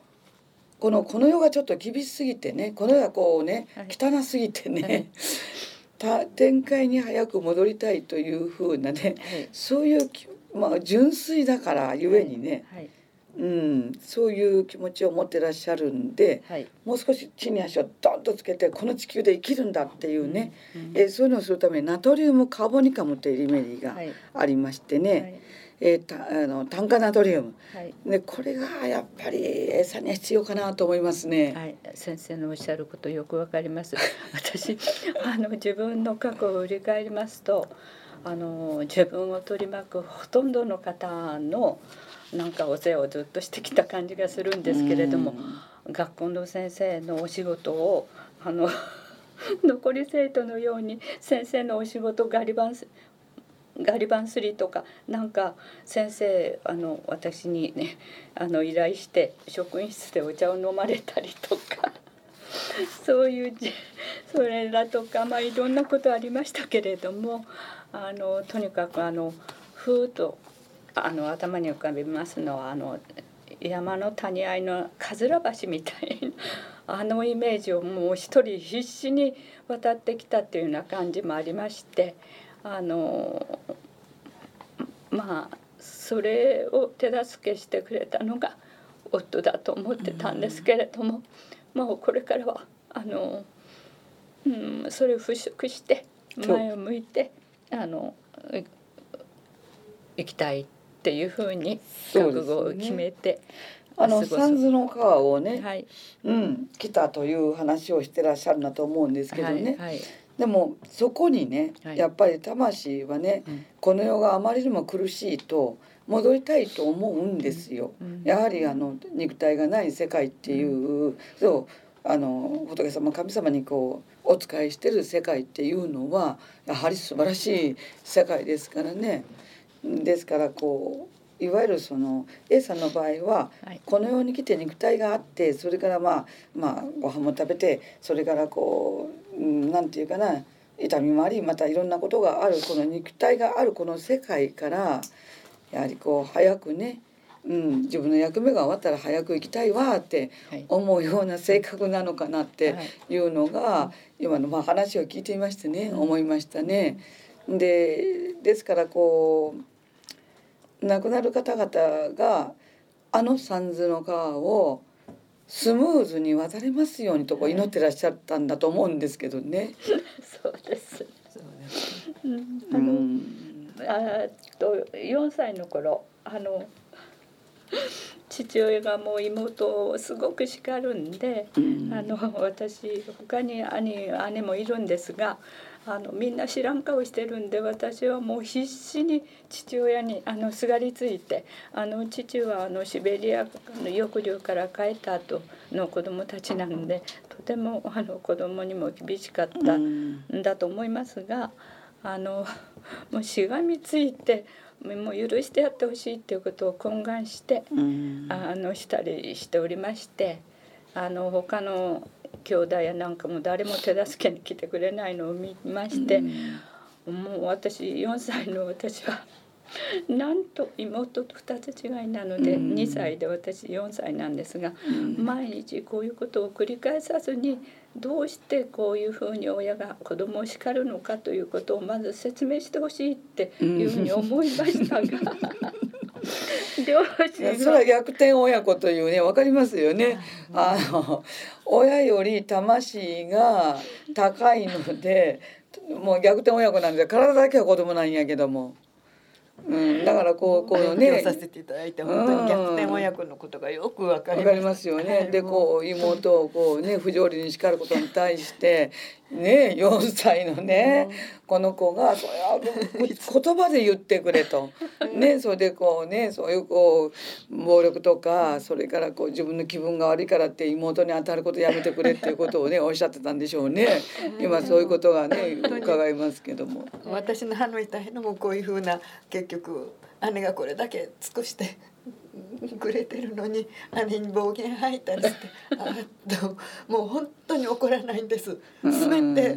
このこの世がちょっと厳しすぎてねこの世がこうね、汚すぎてね、た展開に早く戻りたいというふうなね、そういうまあ純粋だからゆえにね、うん、そういう気持ちを持ってらっしゃるんで、はい、もう少し地に足をドンとつけてこの地球で生きるんだっていうね、うん、えそういうのをするためにナトリウムカーボニカムというリメディがありましてね、はい。えー、たあの炭化ナトリウム、はい、でこれがやっぱり餌に必要かなと思いますね。はい、先生のおっしゃることよくわかります。私あの自分の過去を振り返りますと、あの自分を取り巻くほとんどの方のなんかお世話をずっとしてきた感じがするんですけれども、学校の先生のお仕事をあの 残り生徒のように先生のお仕事ガリバンガリバンスリーとかなんか先生あの私にねあの依頼して職員室でお茶を飲まれたりとか そういうそれだとかまあいろんなことありましたけれどもあのとにかくあのふーっとあの頭に浮かびますのはあの山の谷合のかずら橋みたいな あのイメージをもう一人必死に渡ってきたというような感じもありましてあのまあそれを手助けしてくれたのが夫だと思ってたんですけれども、もうこれからはあの、うん、それを払拭して前を向いてあの行きたいっていうふうに覚悟を決めて。あの三途の川をね、はい、うん、来たという話をしてらっしゃるんだと思うんですけどね、はいはい、でもそこにね、やっぱり魂はね、この世があまりにも苦しいと戻りたいと思うんですよ。やはりあの肉体がない世界っていうそうあの仏様神様にこうお仕えしてる世界っていうのはやはり素晴らしい世界ですからね。ですからこういわゆるその A さんの場合はこの世に来て肉体があってそれからまあまあご飯も食べてそれからこう何て言うかな痛みもありまたいろんなことがあるこの肉体があるこの世界からやはりこう早くね、うん、自分の役目が終わったら早く行きたいわって思うような性格なのかなってい。うのが今のまあ話を聞いていましてね思いましたね。でですからこう亡くなる方々があの三途の川をスムーズに渡れますようにとこう祈ってらっしゃったんだと思うんですけどね。そうです。うん、あの、うん、あと4歳の頃あの 父親がもう妹をすごく叱るんで、うん、あの私他に兄姉もいるんですがあのみんな知らん顔してるんで私はもう必死に父親にあのすがりついてあの父はあのシベリアの抑留から帰った後の子供たちなんでとてもあの子供にも厳しかったんだと思いますがあのもうしがみついて。もう許してやってほしいっていうことを懇願して、あのしたりしておりましてあの他の兄弟やなんかも誰も手助けに来てくれないのを見まして、うん、もう私4歳の私はなんと妹と2つ違いなので、2歳で私4歳なんですが、毎日こういうことを繰り返さずにどうしてこういうふうに親が子供を叱るのかということをまず説明してほしいっていうふうに思いましたが。両親それは逆転親子というねわかりますよね。あの親より魂が高いのでもう逆転親子なんで体だけは子供なんやけども。うん、だからこうこうね。させていただいて本当に逆転親子のことがよくわかりますよね。でこう妹をこうね不条理に叱ることに対してね4歳のね、この子がそれは言葉で言ってくれと、ね、それでこうねそういうこう暴力とかそれからこう自分の気分が悪いからって妹に当たることやめてくれっていうことをねおっしゃってたんでしょうね。今そういうことがね伺いますけども。私の歯の痛いのもこういうふうな結局姉がこれだけ尽くしてくれてるのに姉に暴言吐いたりして あともう本当に怒らないんです。全て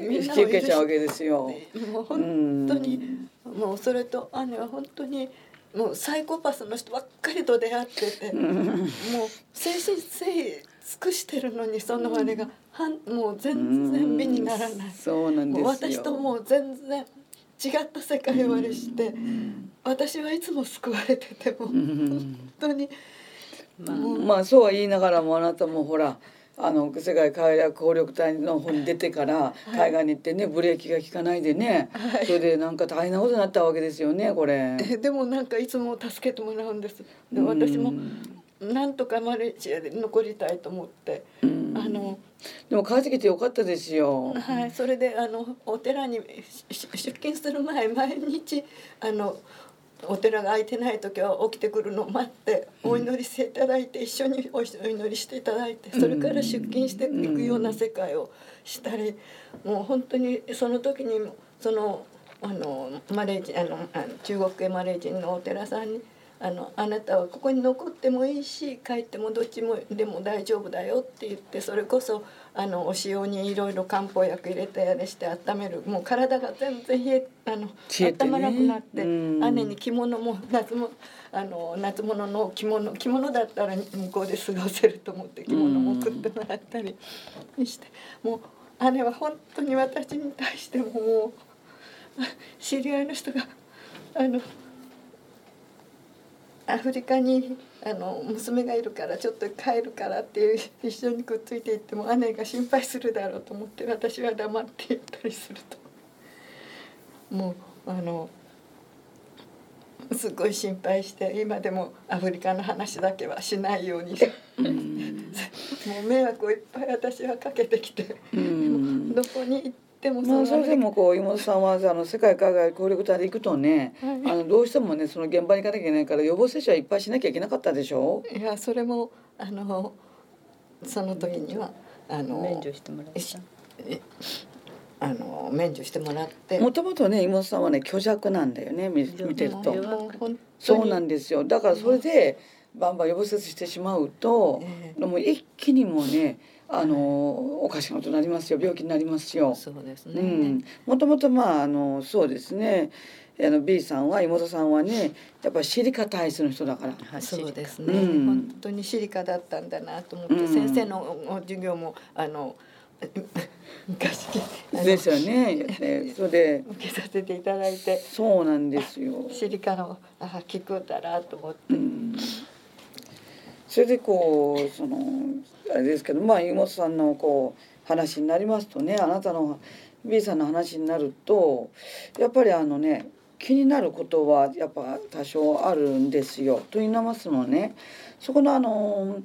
みんなを許ちゃうわけですよ。もう本当にもうそれと姉は本当にもうサイコパスの人ばっかりと出会っててもう精神性尽くしてるのにその姉がはん。もう全然美にならない。そうなんです私ともう全然違った世界をあれして、私はいつも救われてても、本当に、まあ、まあそうは言いながらもあなたもほらあの世界快楽協力隊の方に出てから海岸に行ってね、ブレーキが効かないでね、はい、それでなんか大変なことになったわけですよねこれ。でもなんかいつも助けてもらうんです。で私もなんとかマレーシアで残りたいと思って、あのでも帰ってきてよかったですよ。はい、それであのお寺に出勤する前毎日あのお寺が空いてない時は起きてくるのを待ってお祈りしていただいて、一緒にお祈りしていただいてそれから出勤していくような世界をしたりもう本当にその時にそのあのマレージあの中国系マレー人のお寺さんに。あのあなたはここに残ってもいいし帰ってもどっちもでも大丈夫だよって言ってそれこそあのお塩にいろいろ漢方薬入れてやれして温める。もう体が全然冷えあのえ、ね、温まらなくなって姉に着物も夏もあの夏物の着物着物だったら向こうで過ごせると思って着物も送ってもらったりしてもう姉は本当に私に対してももう知り合いの人があのアフリカにあの娘がいるからちょっと帰るからっていう一緒にくっついていっても姉が心配するだろうと思って私は黙っていったりすると。もうあのすごい心配して今でもアフリカの話だけはしないように。もう迷惑をいっぱい私はかけてきて。どこに行ってでもまあ、それでもこう妹さんはあの世界海外協力隊で行くとね、はい、あのどうしてもねその現場に行かなきゃいけないから予防接種はいっぱいしなきゃいけなかったでしょ？いやそれもあのその時にはあの免除してもらった？あの免除してもらって。もともとね妹さんはね虚弱なんだよね見見てると。そうなんですよ。だからそれでバンバン予防接種してしまうと、えー、もう一気にもねあのおかしなことになりますよ病気になりますよ。そうですね。もともとまああのそうですね。あの B さんは妹さんはねやっぱシリカ体質の人だから。そうですね、うん、本当にシリカだったんだなと思って、うん、先生の授業もあの 昔ですよね。そ れで受けさせていただいて。そうなんですよ。シリカのあ聞くだなと思って。うんそれでこうそのあれですけどまあ妹さんのこう話になりますとねあなたの B さんの話になるとやっぱりあのね気になることはやっぱ多少あるんですよ。と言いますのねそこのあの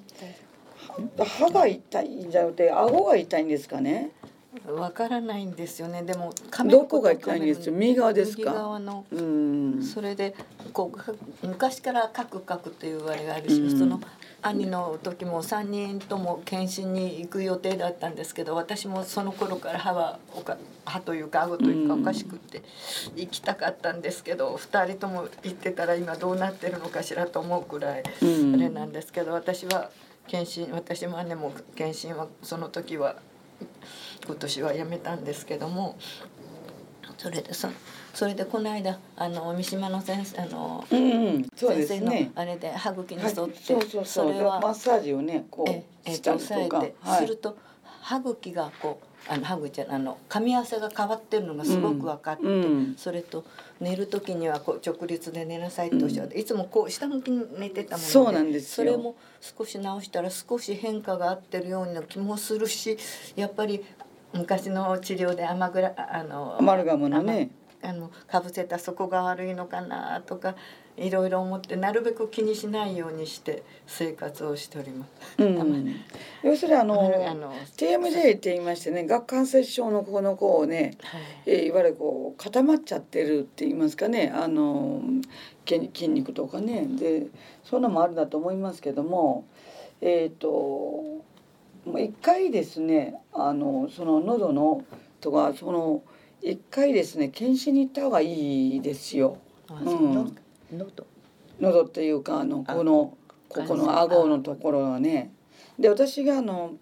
歯が痛いんじゃなくて顎が痛いんですかね？わからないんですよね。でもどこが痛いんです？よ。右側ですか？右側の。うん。それでこう昔からカクカクというあれがあるし、その兄の時も3人とも検診に行く予定だったんですけど私もその頃から歯はおか歯というか顎というかおかしくって行きたかったんですけど2人とも行ってたら今どうなってるのかしらと思うくらいあれなんですけど私は検診私も姉も検診はその時は今年はやめたんですけどもそれでそのそれでこの間あの三島の先生あの、うんうん、先生のあれで歯茎に沿って、はい、そうそう。それはマッサージをねこうええと押さえて、はい、すると歯茎がこうあの歯茎あの噛み合わせが変わってるのがすごく分かって、うん、それと寝る時にはこう直立で寝なさいっておっしゃって、うん、いつもこう下向きに寝てたものでそうなんですそれも少し直したら少し変化があってるような気もするしやっぱり昔の治療でアマグラあのアマルガムのねあのかぶせたそこが悪いのかなとかいろいろ思ってなるべく気にしないようにして生活をしております。うん、要するにあのあの TMJ って言いましてね顎関節症のここのこうね、はい。えー、いわゆるこう固まっちゃってるって言いますかねあの筋筋肉とかね。でそういうのもあるんだと思いますけどもえっ、ー、と一回ですねあのその喉のとかその一回ですね検診に行った方がいいですよ。うん、喉喉っていうかあのこのここの顎のところがね。で私があの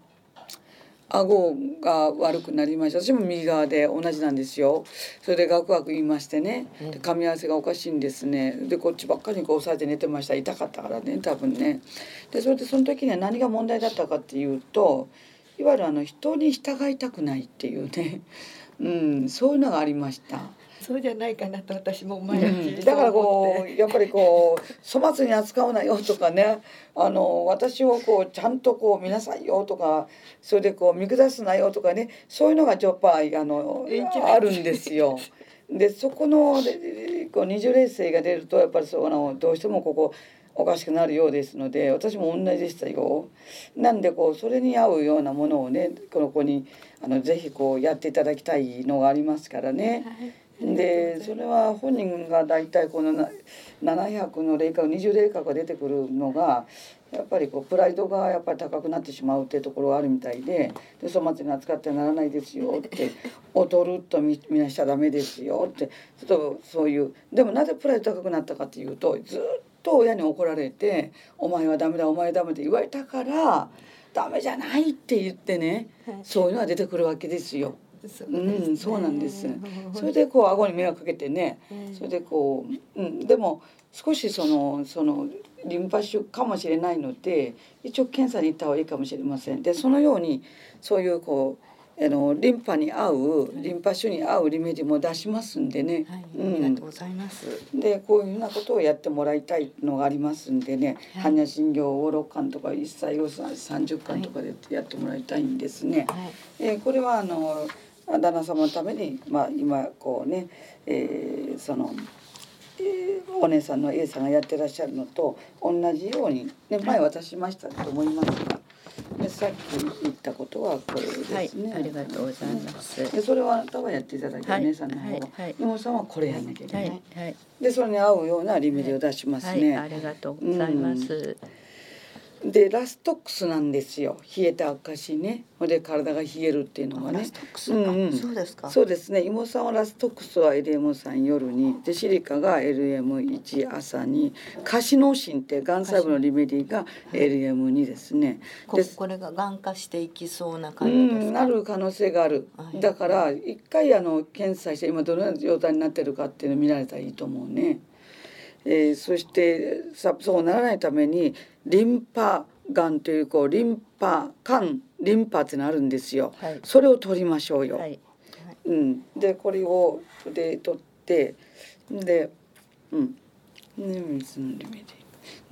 顎が悪くなりました。私も右側で同じなんですよ。それでガクガク言いましてね。噛み合わせがおかしいんですね。でこっちばっかりこう押さえて寝てました。痛かったからね多分ね。でそれでその時には何が問題だったかっていうといわゆるあの人に従いたくないっていうねうん、そういうのがありました。そうじゃないかなと私も毎日、うん、だからこうやっぱりこう粗末に扱うなよとかね。あの私をこうちゃんとこう見なさいよとかそれでこう見下すなよとかね。そういうのがやっぱあのあるんですよ。でそこの こう二重劣勢が出るとやっぱりそうのどうしてもここおかしくなるようですので私も同じでしたよ。なんでこうそれに合うようなものをねこの子にあのぜひこうやっていただきたいのがありますからね。はい、でそれは本人が大体この700の霊覚20霊覚が出てくるのがやっぱりこうプライドがやっぱり高くなってしまうっていうところがあるみたいで「で粗末に扱ってはならないですよ」って「劣ると見なしちゃダメですよ」ってちょっとそういうでもなぜプライド高くなったかっていうとずっと親に怒られて「お前はダメだお前はダメ」って言われたから「ダメじゃない」って言ってね、そういうのが出てくるわけですよ。うね、うん、そうなんです。それでこう顎に迷惑かけてね、それでこう、うん、でも少しそのそのリンパ腫かもしれないので一応検査に行った方がいいかもしれません。でそのようにそういうこうあのリンパに合うリンパ腫に合うリメディも出しますんでね、はい、うん、ありがとうございます。でこういうふうなことをやってもらいたいのがありますんでね、はい、般若心経を6巻とか一切を30巻とかでやってもらいたいんですね。はい、えー、これはあの旦那様のために、まあ、今こうね、えー、その。えー、お姉さんの A さんがやってらっしゃるのと同じように、ね、前渡しましたと思いますがでさっき言ったことはこれですね。はい、ありがとうございます。でそれはあなたはやっていただいて、はい、お姉さんの方は、はい、妹さんはこれやんなきゃいけない。はい、はい、でそれに合うようなリメディを出しますね。ありがとうございます。うんでラストックスなんですよ。冷えた証ね。ほで体が冷えるっていうのはね。うんうん、そうですか。そうですね。妹さんはラストックスは LM3 夜に。でシリカが LM1 朝に。カシノシンってがん細胞のリメディが LM2 ですね、はい、これががん化していきそうな感じですなる可能性がある、はい、だから一回あの検査して今どのような状態になってるかっていうのを見られたらいいと思うね。えー、そしてさそうならないためにリンパがんというこうリンパ管リンパってのあるんですよ、はい、それを取りましょうよ。はい、うん、でこれをで取ってで、うん、で水のリメデ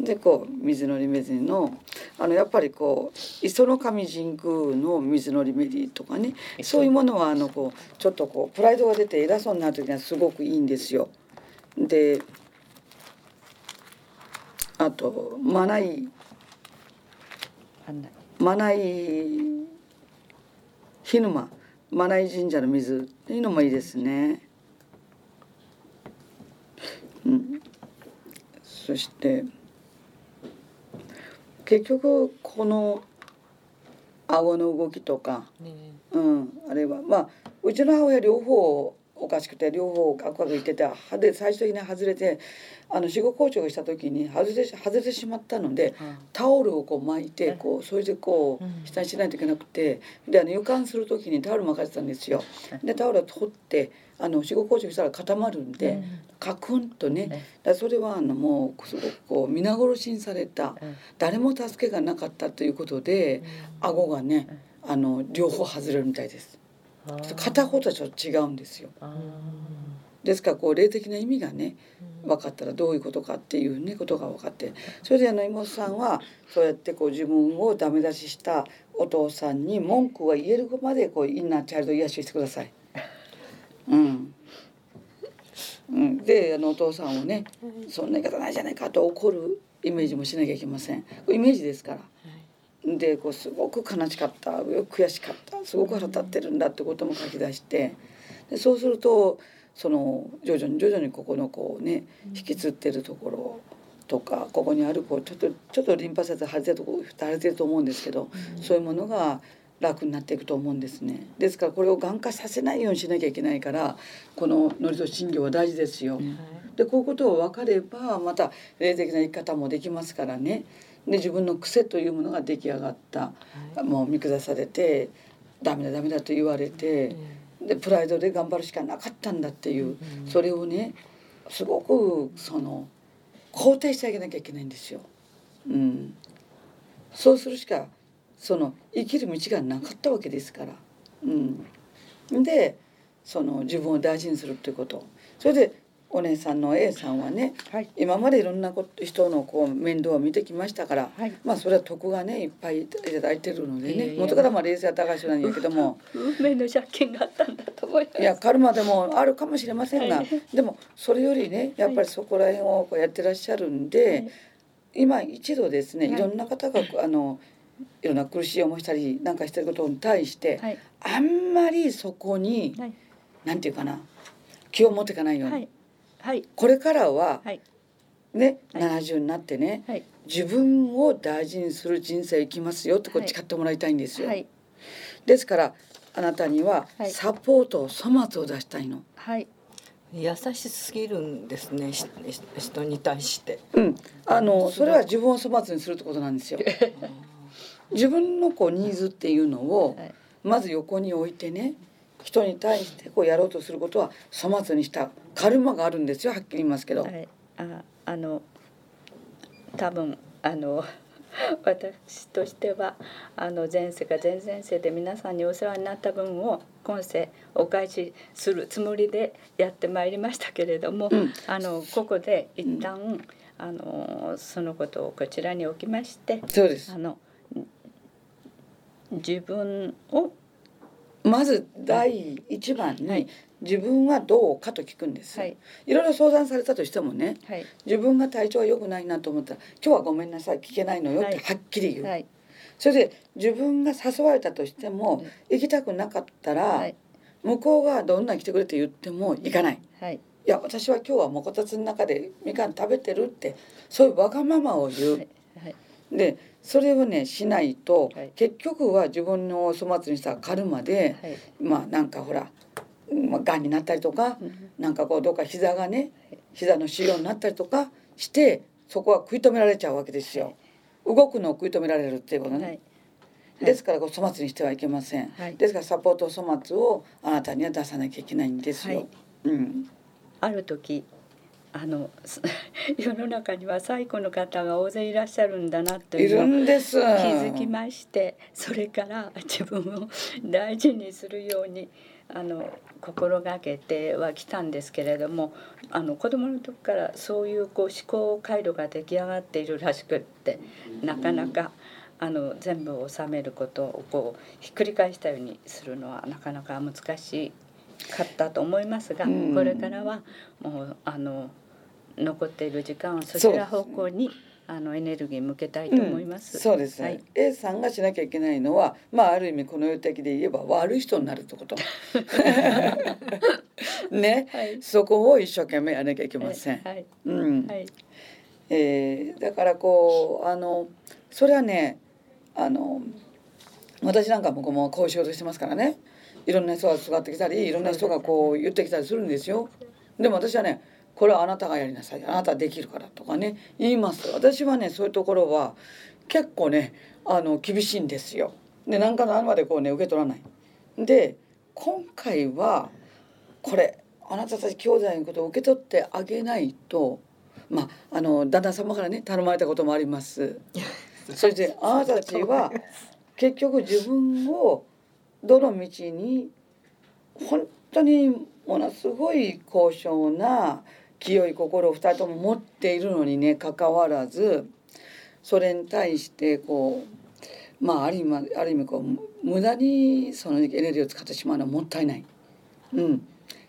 ィでこう水のリメディのあのやっぱりこう磯の神神宮の水のリメディとかねそういうものはあのこうちょっとこうプライドが出て偉そうになる時にはすごくいいんですよ。であとマナイマナイ日沼マナイ神社の水っていうのもいいですね。うん、そして結局この顎の動きとか、ね、うん、あれはまあうちの母親両方おかしくて両方ガクガク言ってて歯で最終的に外れてあの死後硬直した時に外れ外れてしまったので、うん、タオルをこう巻いてこうそれでこう下にしないといけなくてであの湯管する時にタオル巻かれてたんですよ。でタオルを取ってあの死後硬直したら固まるんで、うん、カクンとねだそれはあのもうすごくこう皆殺しにされた、誰も助けがなかったということで、顎がねあの両方外れるみたいです。片方とはちょっと違うんですよ。ですからこう霊的な意味がね分かったらどういうことかっていうねことが分かってそれであの妹さんはそうやってこう自分をダメ出ししたお父さんに文句が言えるまでこうインナーチャイルド癒ししてください。うん、うん、であのお父さんをね「そんな言い方ないじゃないか」と怒るイメージもしなきゃいけません。イメージですから。でこうすごく悲しかった悔しかったすごく腹立ってるんだってことも書き出してでそうするとその徐々に徐々にここのこうね引きつってるところとかここにあるこうちょっとちょっとリンパ節腫れてるとこ腫れてると思うんですけど、そういうものが楽になっていくと思うんですね。ですからこれを眼化させないようにしなきゃいけないからこののりと診療は大事ですよ。でこういうことを分かればまた霊的な生き方もできますからね。で自分の癖というものが出来上がった、はい、もう見下されてダメだダメだと言われて、でプライドで頑張るしかなかったんだっていう、それをねすごくその肯定してあげなきゃいけないんですよ。うん、そうするしかその生きる道がなかったわけですから。うん、でその自分を大事にするっていうこと。それでお姉さんの A さんはね、はい、今までいろんな人のこう面倒を見てきましたから、はい、まあそれは徳がねいっぱいいただいてるのでね、元からまあ冷静は高橋なんやけども。運命の借金があったんだと思います。いやカルマでもあるかもしれませんが、はい、でもそれよりねやっぱりそこら辺をこうやってらっしゃるんで、今一度ですねい。ろんな方があのいろんな苦しい思いしたりなんかしてることに対して、あんまりそこに、はい、なんていうかな気を持っていかないように。はい、これからは、はい、ね、はい、70になってね、はい、自分を大事にする人生生きますよってこっち買ってもらいたいんですよ。はい、ですからあなたにはサポート粗末を出したいの。はい。優しすぎるんですね人に対して。うん、あのそれは自分を粗末にするってことなんですよ。自分のこうニーズっていうのをまず横に置いてね人に対してこうやろうとすることは粗末にした。カルマがあるんですよはっきり言いますけど。はい、ああの多分あの 私としてはあの前世か前々世で皆さんにお世話になった分を今世お返しするつもりでやってまいりましたけれども、うん、あのここで一旦、うん、あのそのことをこちらに置きましてそうです。あの自分をまず第一番に自分はどうかと聞くんです、はい、いろいろ相談されたとしてもね、はい、自分が体調が良くないなと思ったら「今日はごめんなさい聞けないのよ」ってはっきり言う、はい、それで自分が誘われたとしても、行きたくなかったら、はい、向こうがどんな来てくれって言っても行かない。はい、いや私は今日はもうこたつの中でみかん食べてるってそういうわがままを言う。はい。はい、でそれをねしないと、はい、結局は自分の粗末にしたカルマで、はい、まあなんかほら、まあ、がんになったりとか、うん、なんかこうどっか膝がね膝の腫瘍になったりとかしてそこは食い止められちゃうわけですよ。動くのを食い止められるっていうことね。はい。ですから粗末にしてはいけません、はい、ですからサポート粗末をあなたには出さなきゃいけないんですよ。はい、うん、ある時あの 世の中には最古の方が大勢いらっしゃるんだなというのを気づきましてそれから自分を大事にするようにあの心がけてはきたんですけれどもあの子供の時からそういうこう思考回路が出来上がっているらしくってなかなかあの全部を収めることをこうひっくり返したようにするのはなかなか難しかったと思いますが、これからはもうあの残っている時間はそちら方向にあのエネルギー向けたいと思います。うん、そうです、はい、A さんがしなきゃいけないのは、まあある意味この世的で言えば悪い人になるってこと。ね、はい、そこを一生懸命やらなきゃいけません。はい、うん。はい、えー、だからこうあのそれはねあの私なんかもこうこういう仕事してますからね。いろんな人が使ってきたり、いろんな人がこう言ってきたりするんですよ。でも私はね。これはあなたがやりなさいあなたできるからとかね言います私はねそういうところは結構ねあの厳しいんですよ。で何かのあまでこうね受け取らない。で今回はこれあなたたち兄弟のことを受け取ってあげないとまああの旦那様からね頼まれたこともあります。それであなたたちは 結局自分をどの道に本当にものすごい高尚な清い心を2人とも持っているのにねかかわらずそれに対してこうまあある意味ある意味こう無駄にそのエネルギーを使ってしまうのはもったいない。うん、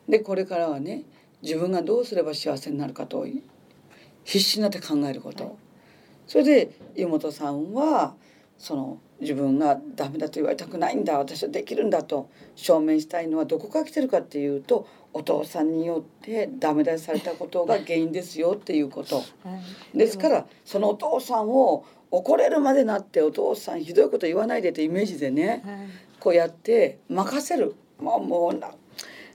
でこれからはね自分がどうすれば幸せになるかと必死になって考えること。それで妹さんはその自分がダメだと言われたくないんだ私はできるんだと証明したいのはどこから来てるかっていうとお父さんによってダメ出しされたことが原因ですよっていうこと、はい、ですからそのお父さんを怒れるまでなってお父さんひどいこと言わないでってイメージでね、はい、こうやって任せる。もうもうな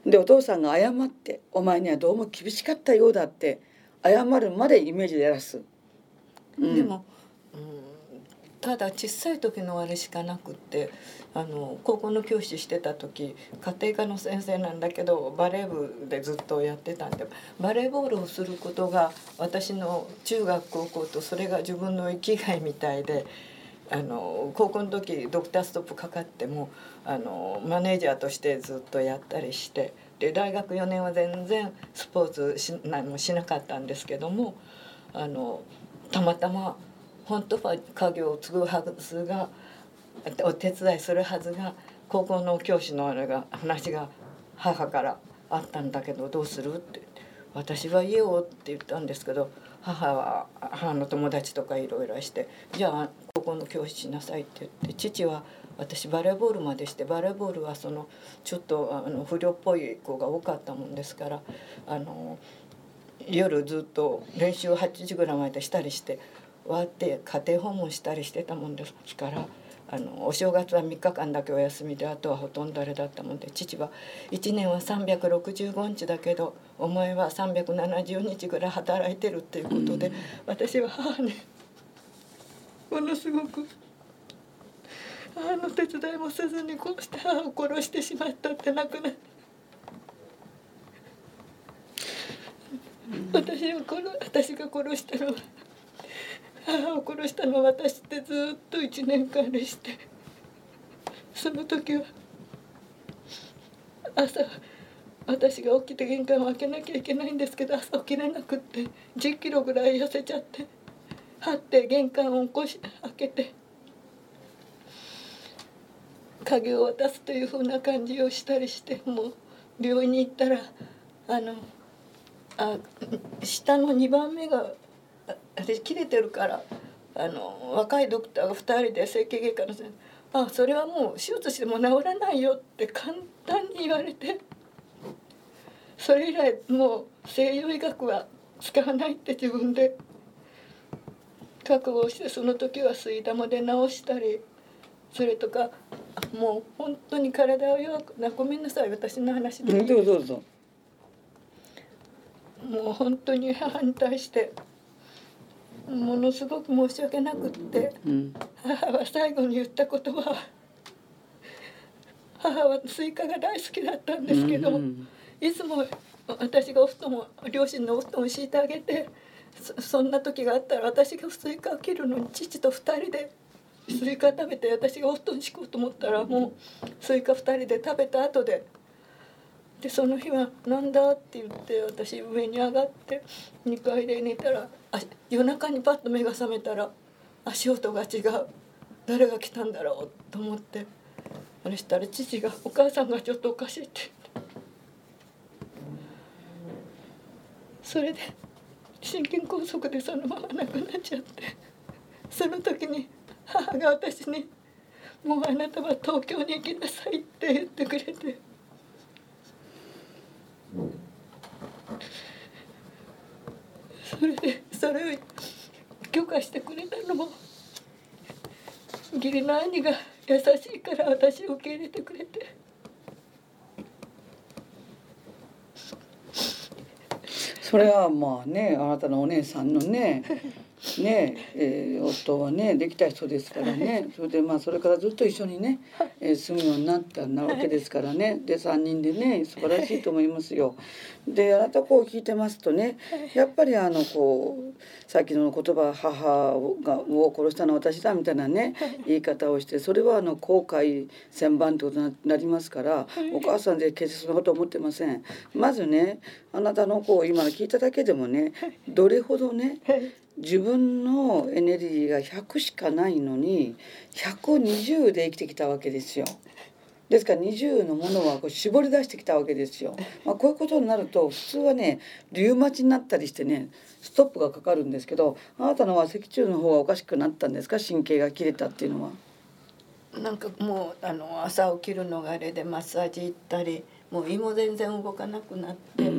でお父さんが謝って「お前にはどうも厳しかったようだ」って謝るまでイメージでやらす。うん、でもただ小さい時のあれしかなくってあの高校の教師してた時家庭科の先生なんだけどバレー部でずっとやってたんでバレーボールをすることが私の中学高校とそれが自分の生きがいみたいで。あの高校の時ドクターストップかかってもあのマネージャーとしてずっとやったりしてで大学4年は全然スポーツし何もしなかったんですけどもあのたまたま本当は家業を継ぐはずがお手伝いするはずが高校の教師のあれが話が母からあったんだけどどうするって。私は家をって言ったんですけど母は母の友達とかいろいろしてじゃあ高校の教師しなさいって言って父は私バレーボールまでしてバレーボールはそのちょっとあの不良っぽい子が多かったもんですからあの夜ずっと練習8時ぐらいまでしたりしてわって家庭訪問したりしてたもんですからあのお正月は3日間だけお休みであとはほとんどあれだったもんで父は1年は365日だけどお前は370日ぐらい働いてるっていうことで、うん、私は母にものすごく母の手伝いもせずにこうして母を殺してしまったって亡くなって。私を殺私が殺したのは母を殺したのは私ってずっと1年間でしてその時は朝私が起きて玄関を開けなきゃいけないんですけど朝起きれなくって10キロぐらい痩せちゃってはって玄関を起こし開けて鍵を渡すというふうな感じをしたりしてもう病院に行ったらあのあ下の2番目が私切れてるからあの若いドクターが2人で整形外科の先生あそれはもう手術しても治らないよって簡単に言われてそれ以来もう西洋医学は使わないって自分で覚悟してその時は吸い玉で治したりそれとかもう本当に体を弱くなごめんなさい私の話で、うん、どうぞどうぞ。もう本当に母に対してものすごく申し訳なくって、うん、母は最後に言った言葉は母はスイカが大好きだったんですけど、うんうん、いつも私がお布団を両親のお布団を敷いてあげてそんな時があったら私がスイカを切るのに父と2人でスイカ食べて私がお布団敷こうと思ったらもうスイカ2人で食べた後ででその日は「なんだ?」って言って私上に上がって2階で寝たらあ夜中にパッと目が覚めたら足音が違う誰が来たんだろうと思ってあれしたら父が「お母さんがちょっとおかしい」ってそれで心筋梗塞でそのまま亡くなっちゃってその時に母が私に「もうあなたは東京に行きなさい」って言ってくれて。それでそれを許可してくれたのも義理の兄が優しいから私を受け入れてくれて。それはまあねあなたのお姉さんのねねえー、夫はねできた人ですからね。それでまあそれからずっと一緒にね、えー、住むようになったなわけですからね。で3人でね素晴らしいと思いますよ。であなたこう聞いてますとねやっぱりあのこうさっきの言葉「母がを殺したのは私だ」みたいなね言い方をしてそれはあの後悔千番ってことになりますからお母さんで決してそんなこと思ってません。まずねあなたのこう今の聞いただけでもねどれほどね自分のエネルギーが100しかないのに120で生きてきたわけですよ。ですから20のものはこう絞り出してきたわけですよ。まあ、こういうことになると普通はねリウマチになったりしてねストップがかかるんですけどあなたのは脊柱の方がおかしくなったんですか？神経が切れたっていうのは。なんかもうあの朝起きるのがあれでマッサージ行ったりもう胃も全然動かなくなって、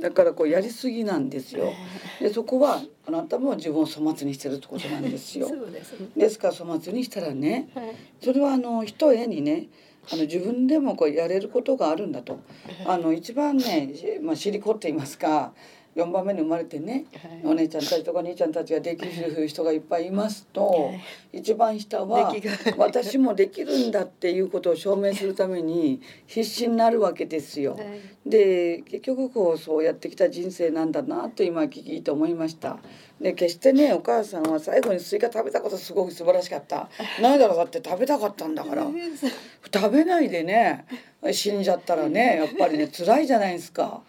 だからこうやりすぎなんですよ。でそこはあなたも自分を粗末にしてるってことなんですよ。です、ね、から粗末にしたらね、はい、それはあの一重にねあの自分でもこうやれることがあるんだと。あの一番ね、まあ、尻こって言いますか4番目に生まれてね、はい、お姉ちゃんたちとか兄ちゃんたちができる人がいっぱいいますと、はい、一番下は 私もできるんだっていうことを証明するために必死になるわけですよ。はい、で結局こうそうやってきた人生なんだなと今聞いて思いました。で決してねお母さんは最後にスイカ食べたことすごく素晴らしかった。ないだろうだって食べたかったんだから。食べないでね死んじゃったらねやっぱりね辛いじゃないですか。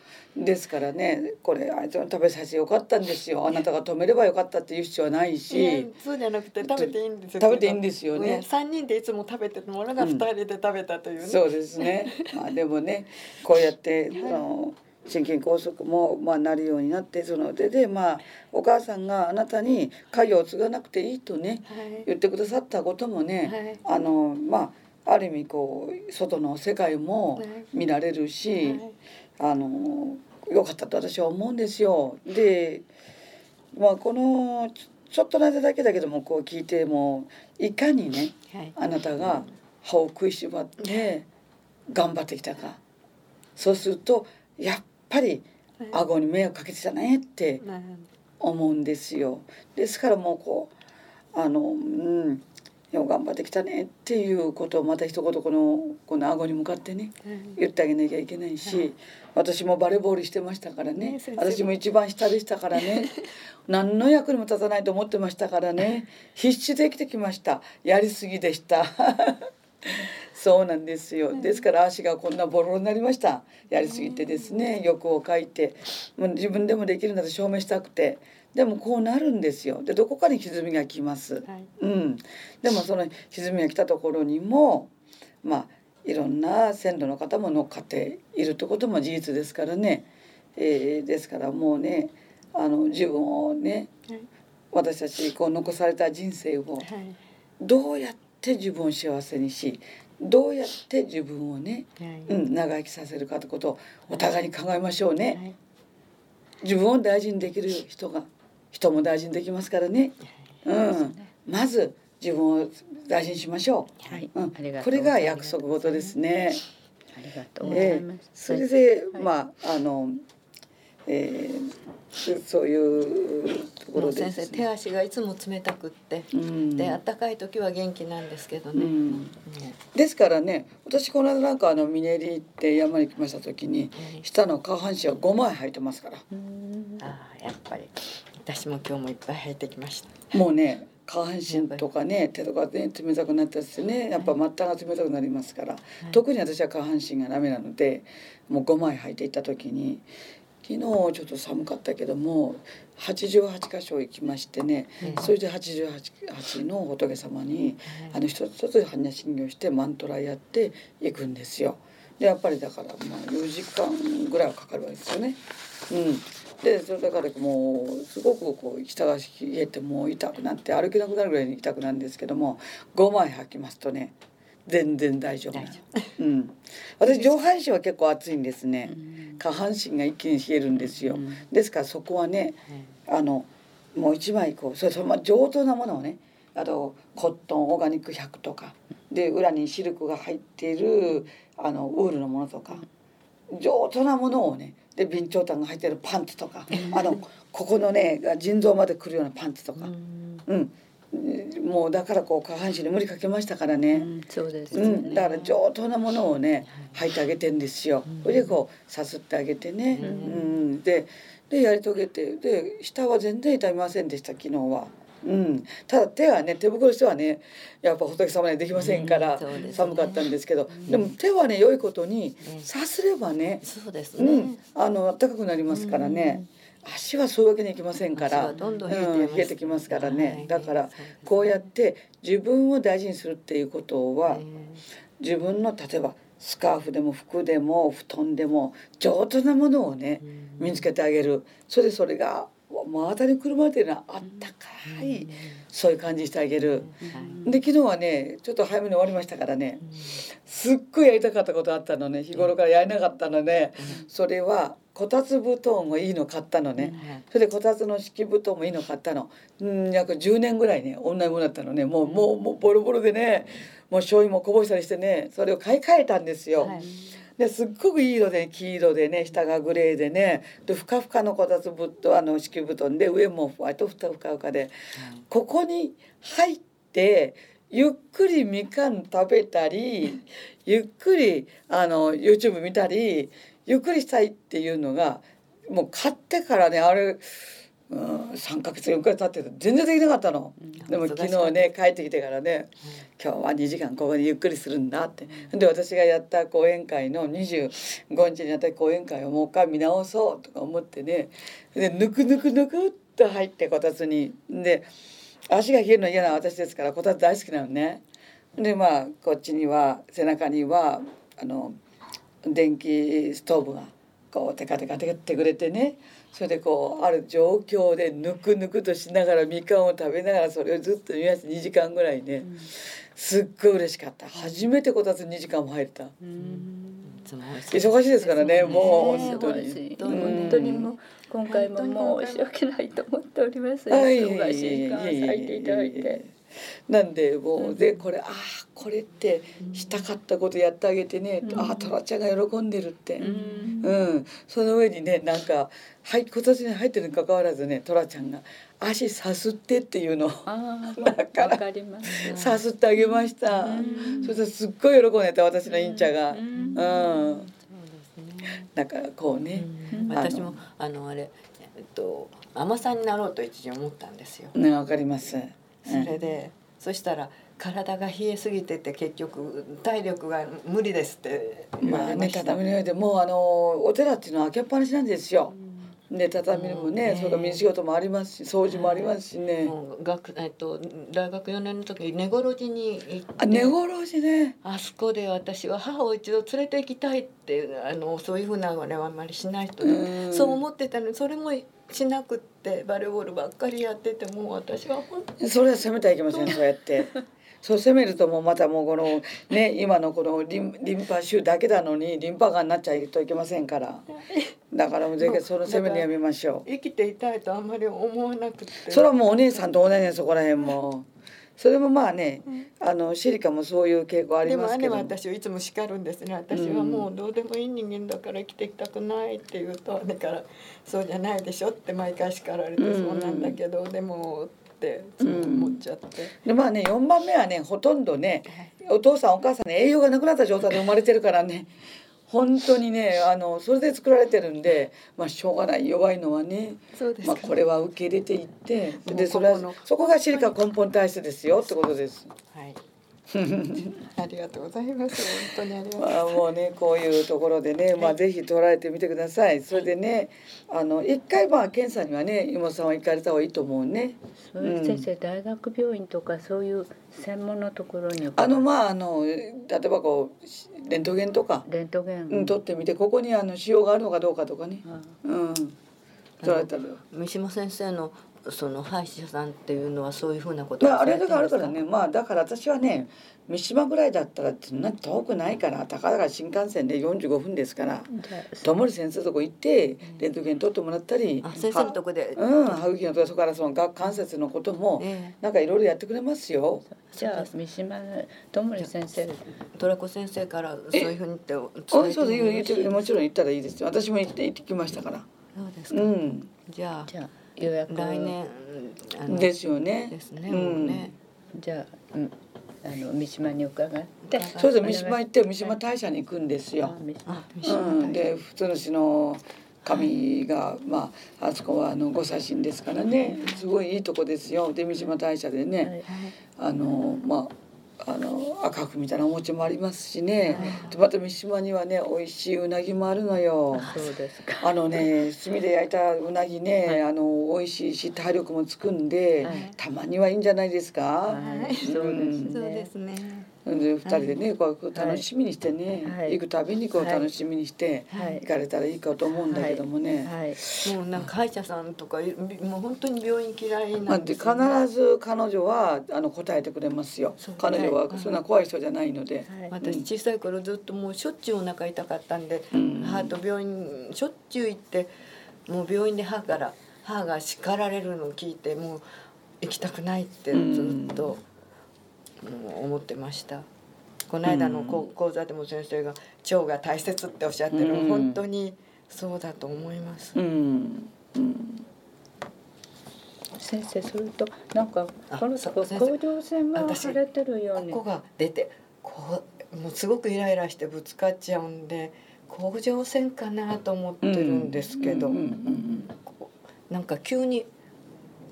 ですからねこれあいつの食べさせてよかったんですよ。あなたが止めればよかったっていう必要はないし。そうじゃなくて食べていいんですよ。食べていいんですよね。三人でいつも食べてるものが二人で食べたという、ね。うん、そうですね。まあでもねこうやってその心筋梗塞もまあなるようになってそのででまあお母さんがあなたに家業を継がなくていいとね、はい、言ってくださったこともね、はい、あのまあある意味こう外の世界も見られるし、はい、あの良かったと私は思うんですよ。で、まあ、このちょっとの間だけだけどもこう聞いてもいかにね、はい、あなたが歯を食いしばって頑張ってきたかそうするとやっぱり顎に迷惑かけてたねって思うんですよ。ですからもうこうあのうんよう頑張ってきたねっていうことをまた一言このこの顎に向かってね、言ってあげなきゃいけないし、私もバレーボールしてましたからね。私も一番下でしたからね。何の役にも立たないと思ってましたからね。必死で生きてきました。やりすぎでした。そうなんですよ。ですから足がこんなボロボロになりました。やりすぎてですね欲をかいてもう自分でもできるんだと証明したくてでもこうなるんですよ。でどこかに歪みがきます、はい、うん、でもその歪みが来たところにもまあいろんな線路の方も乗っかっているってことも事実ですからね、えー、ですからもうねあの自分をね、はい、私たちこう残された人生をどうやって自分を幸せにしどうやって自分をね、うん、長生きさせるかってことをお互いに考えましょうね。自分を大事にできる人が人も大事にできますからね。うん、まず自分を大事にしましょう。はい、うん、これが約束事ですね。ありがとうございます。それで、まああの、えー、そういうところで、ね、先生手足がいつも冷たくって、うん、で暖かい時は元気なんですけどね。うん、ですからね私この間なんかあのミネリって山に来ました時に、下の下半身は5枚履いてますから。ああやっぱり私も今日もいっぱい履いてきました。もうね下半身とかね手とかね冷たくなったりしてねやっぱ末端が冷たくなりますから、はい、特に私は下半身がダメなのでもう5枚履いていった時に昨日ちょっと寒かったけども88箇所行きましてね、うん、それで88の仏様に、うん、あの一つ一つ般若心経してマントラやっていくんですよ。でやっぱりだからまあ4時間ぐらいはかかるわけですよね。うん、でそれだからもうすごくこう下が冷えてもう痛くなって歩けなくなるぐらいに痛くなるんですけども5枚履きますとね全然大丈夫うん、私上半身は結構暑いんですね、下半身が一気に冷えるんですよ、ですからそこはね、あのもう一枚こうそれその上等なものをねあとコットンオーガニック100とかで裏にシルクが入っているあのウールのものとか上等なものをねで備長炭が入ってるパンツとか。あのここのね腎臓までくるようなパンツとか、うん、もうだからこう下半身に無理かけましたからね、うん、そうです、ね、うん、だから上等なものをね履いてあげてんですよ、それでこうさすってあげてね、うん。ででやり遂げて。で下は全然痛みませんでした昨日は。うん、ただ手はね手袋してはねやっぱ仏様にできませんから、寒かったんですけど、でも手はね良いことに、さすればねね、うん、あの暖かくなりますからね。足はそういうわけにいきませんからどんどん冷えてきますからね、だからこうやって自分を大事にするっていうことは自分の例えばスカーフでも服でも布団でも上手なものをね身につけてあげる。それでそれが真当に車っていうのはあったかい、そういう感じしてあげる、で昨日はねちょっと早めに終わりましたからね、すっごいやりたかったことあったのね。日頃からやれなかったのね、それはこたつ布団もいいの買ったのね、それでこたつの敷布団もいいの買ったの。うん約10年ぐらいね同じものだったのね。もうもうもうボロボロでねもう醤油もこぼしたりしてねそれを買い替えたんですよ。はいですっごくいい色で黄色でね下がグレーでねでふかふかのこたつぶとあの敷布団で上も割とふたふかふかで、うん、ここに入ってゆっくりみかん食べたりゆっくりあの YouTube 見たりゆっくりしたいっていうのがもう買ってからねあれうん、3か月4か月経ってて全然できなかったの、うん、でも昨日ね帰ってきてからね、うん、今日は2時間ここでゆっくりするんだって、で私がやった講演会の25日にやった講演会をもう一回見直そうとか思ってね。でぬくぬくぬくっと入ってこたつに。で足が冷えるの嫌な私ですからこたつ大好きなのね。でまあこっちには背中にはあの電気ストーブがこうテカテカテカってくれてねそれでこうある状況でぬくぬくとしながらみかんを食べながらそれをずっと見まして2時間ぐらいね、すっごい嬉しかった。初めてこたつ2時間も入れた。忙しいですからね、もう本当に。本当にもう今回ももう申し訳ないと思っております。忙しいから咲いていただいて。なんでもうでこれああこれってしたかったことやってあげてね、うん、ああトラちゃんが喜んでるって、うん、うん、その上にねなんかはい今年に入ってるにかかわらずねトラちゃんが足さすってっていうのだ からさすってあげました、うん、そしたらすっごい喜んでた私のインチャが。うん、だからこうね、私もあのあれえっと甘さになろうと一時思ったんですよ。ねわかりますそれで、そしたら体が冷えすぎてて結局体力が無理ですってまあね畳の上でもうあのお寺っていうのは開けっぱなしなんですよ。で畳もね、それか仕事もありますし掃除もありますしね、もう学えっと大学4年の時に根室寺に行ってあ根殺しね。あそこで私は母を一度連れて行きたいってあのそういうふうなあれはあんまりしない人で、うん。そう思ってたのにそれもしなくってバレーボールばっかりやっててもう私は本当それは責めてはいけませんそうやって。そう責めるともうまたもうこのね今のこのリンリンパ腫だけなのにリンパがんになっちゃいといけませんから。だからもうぜひその責めにやめましょう。生きていたいとあんまり思わなくて。それはもうお姉さんと同じねそこら辺もそれもまあねあのシリカもそういう傾向ありでも姉ますけど。は私をいつも叱るんですね。私はもうどうでもいい人間だから生きていきたくないって言うと姉から「そうじゃないでしょ」って毎回叱られて「うんそうなんだけどでも」ってそう思っちゃって。でまあね4番目はねほとんどねお父さんお母さんに栄養がなくなった状態で生まれてるからね本当にねあのそれで作られてるんでまあしょうがない弱いのはねそうですかまあこれは受け入れていってでそれはそこがシリカ根本体質ですよってことです。はい。ありがとうございます。本当にありがとう。まあもうねこういうところでね、まあぜひ捉えてみてください。それでね、あの一回まあ検査にはね妹さんは行かれた方がいいと思うね。そういう先生、大学病院とかそういう専門のところにあのまああの例えばこうレントゲンとか、レントゲン、うん、取ってみてここにあの腫瘍があるのかどうかとかね。あうん。取られたら。三島先生のその歯医者さんっていうのはそういうふうなことまあ、あれだからあるか？らねまあだから私はね三島ぐらいだったらそんな遠くないからたかだか新幹線で45分ですからじゃあ友森先生のとこ行ってレントゲン取ってもらったりあ先生のとこで。うん、歯茎のとこそこからその顎関節のこともえなんかいろいろやってくれますよ。じゃあ三島智森先生え、トラコ先生からそういうふうにって伝あえてそうですもちろん行ったらいいですよ。私も行って行ってきましたから。そうですか。うん、じゃあじゃあ予約来年ですよね。ですね。ね。じゃあ、うん、あの三島に伺って。そうです三島行って三島大社に行くんですよ。うん、で普通の市の神が、まああそこはあの御祭神ですからね。すごいいいとこですよ。で三島大社でね、はい。あのまああの赤福みたいなお餅もありますしね、でまた三島にはね美味しいうなぎもあるのよ。そうですか。あのね炭で焼いたうなぎね、はい。あの美味しいし体力もつくんで、はい。たまにはいいんじゃないですか。はい。そうですね。そうですね。で二人でね、こう楽しみにしてね、はい。行くたびにこうはい楽しみにしてはい。行かれたらいいかと思うんだけどもね。はい。もうなんか歯医者さんとかもう本当に病院嫌いまあ、なんでね。ず彼女はあの答えてくれますよ。彼女ははい。そんな怖い人じゃないので。はい。私小さい頃ずっともうしょっちゅうお腹痛かったんで、うん。母と病院しょっちゅう行ってもう病院で母から母が叱られるのを聞いてもう行きたくないってずっと、思ってました。この間の講講座でも先生が腸が大切っておっしゃってる、うん本当にそうだと思います。うん。うん。先生それとなんかあこの甲状腺が腫れてるようにここが出てこうもうすごくイライラしてぶつかっちゃうんで甲状腺かなと思ってるんですけど、うんうんなんか急に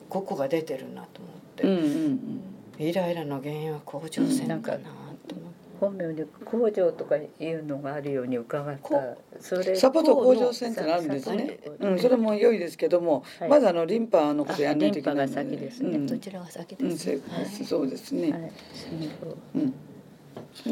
ここが出てるなと思って、うんうんうんイライラの原因は甲状腺かなと思って。本名で工場とかいうのがあるように伺った。こそれサポート甲状腺ってのあるんですね。うん、それも良いですけども、はい。まずあのリンパのことやんないといけない。のあリンパが先ですね。うん。どちらが先うん、ですそうか。そうですね。はい。そううん。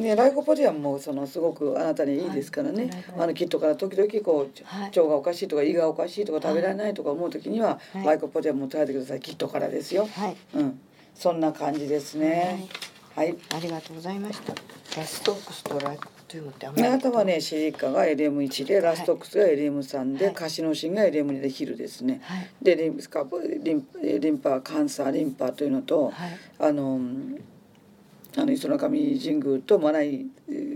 ね、ライコポディアンもそのすごくあなたにいいですからね、はい。あのキットから時々こう、はい。腸がおかしいとか胃がおかしいとか食べられないとか思う時には、はい。ライコポディアンも食べてください。キットからですよ、はい、うん、そんな感じですね。はい、ありがとうございました。ラストックスとライトゥームってあんあまり。なたはねシリカが LM1 でラストックスが LM3 で、はい。カシノシンが LM2 でヒルですね、はい。でリンスカリンリンパカンサーリンパというのと、はい。あのあの磯の神神宮とマナイ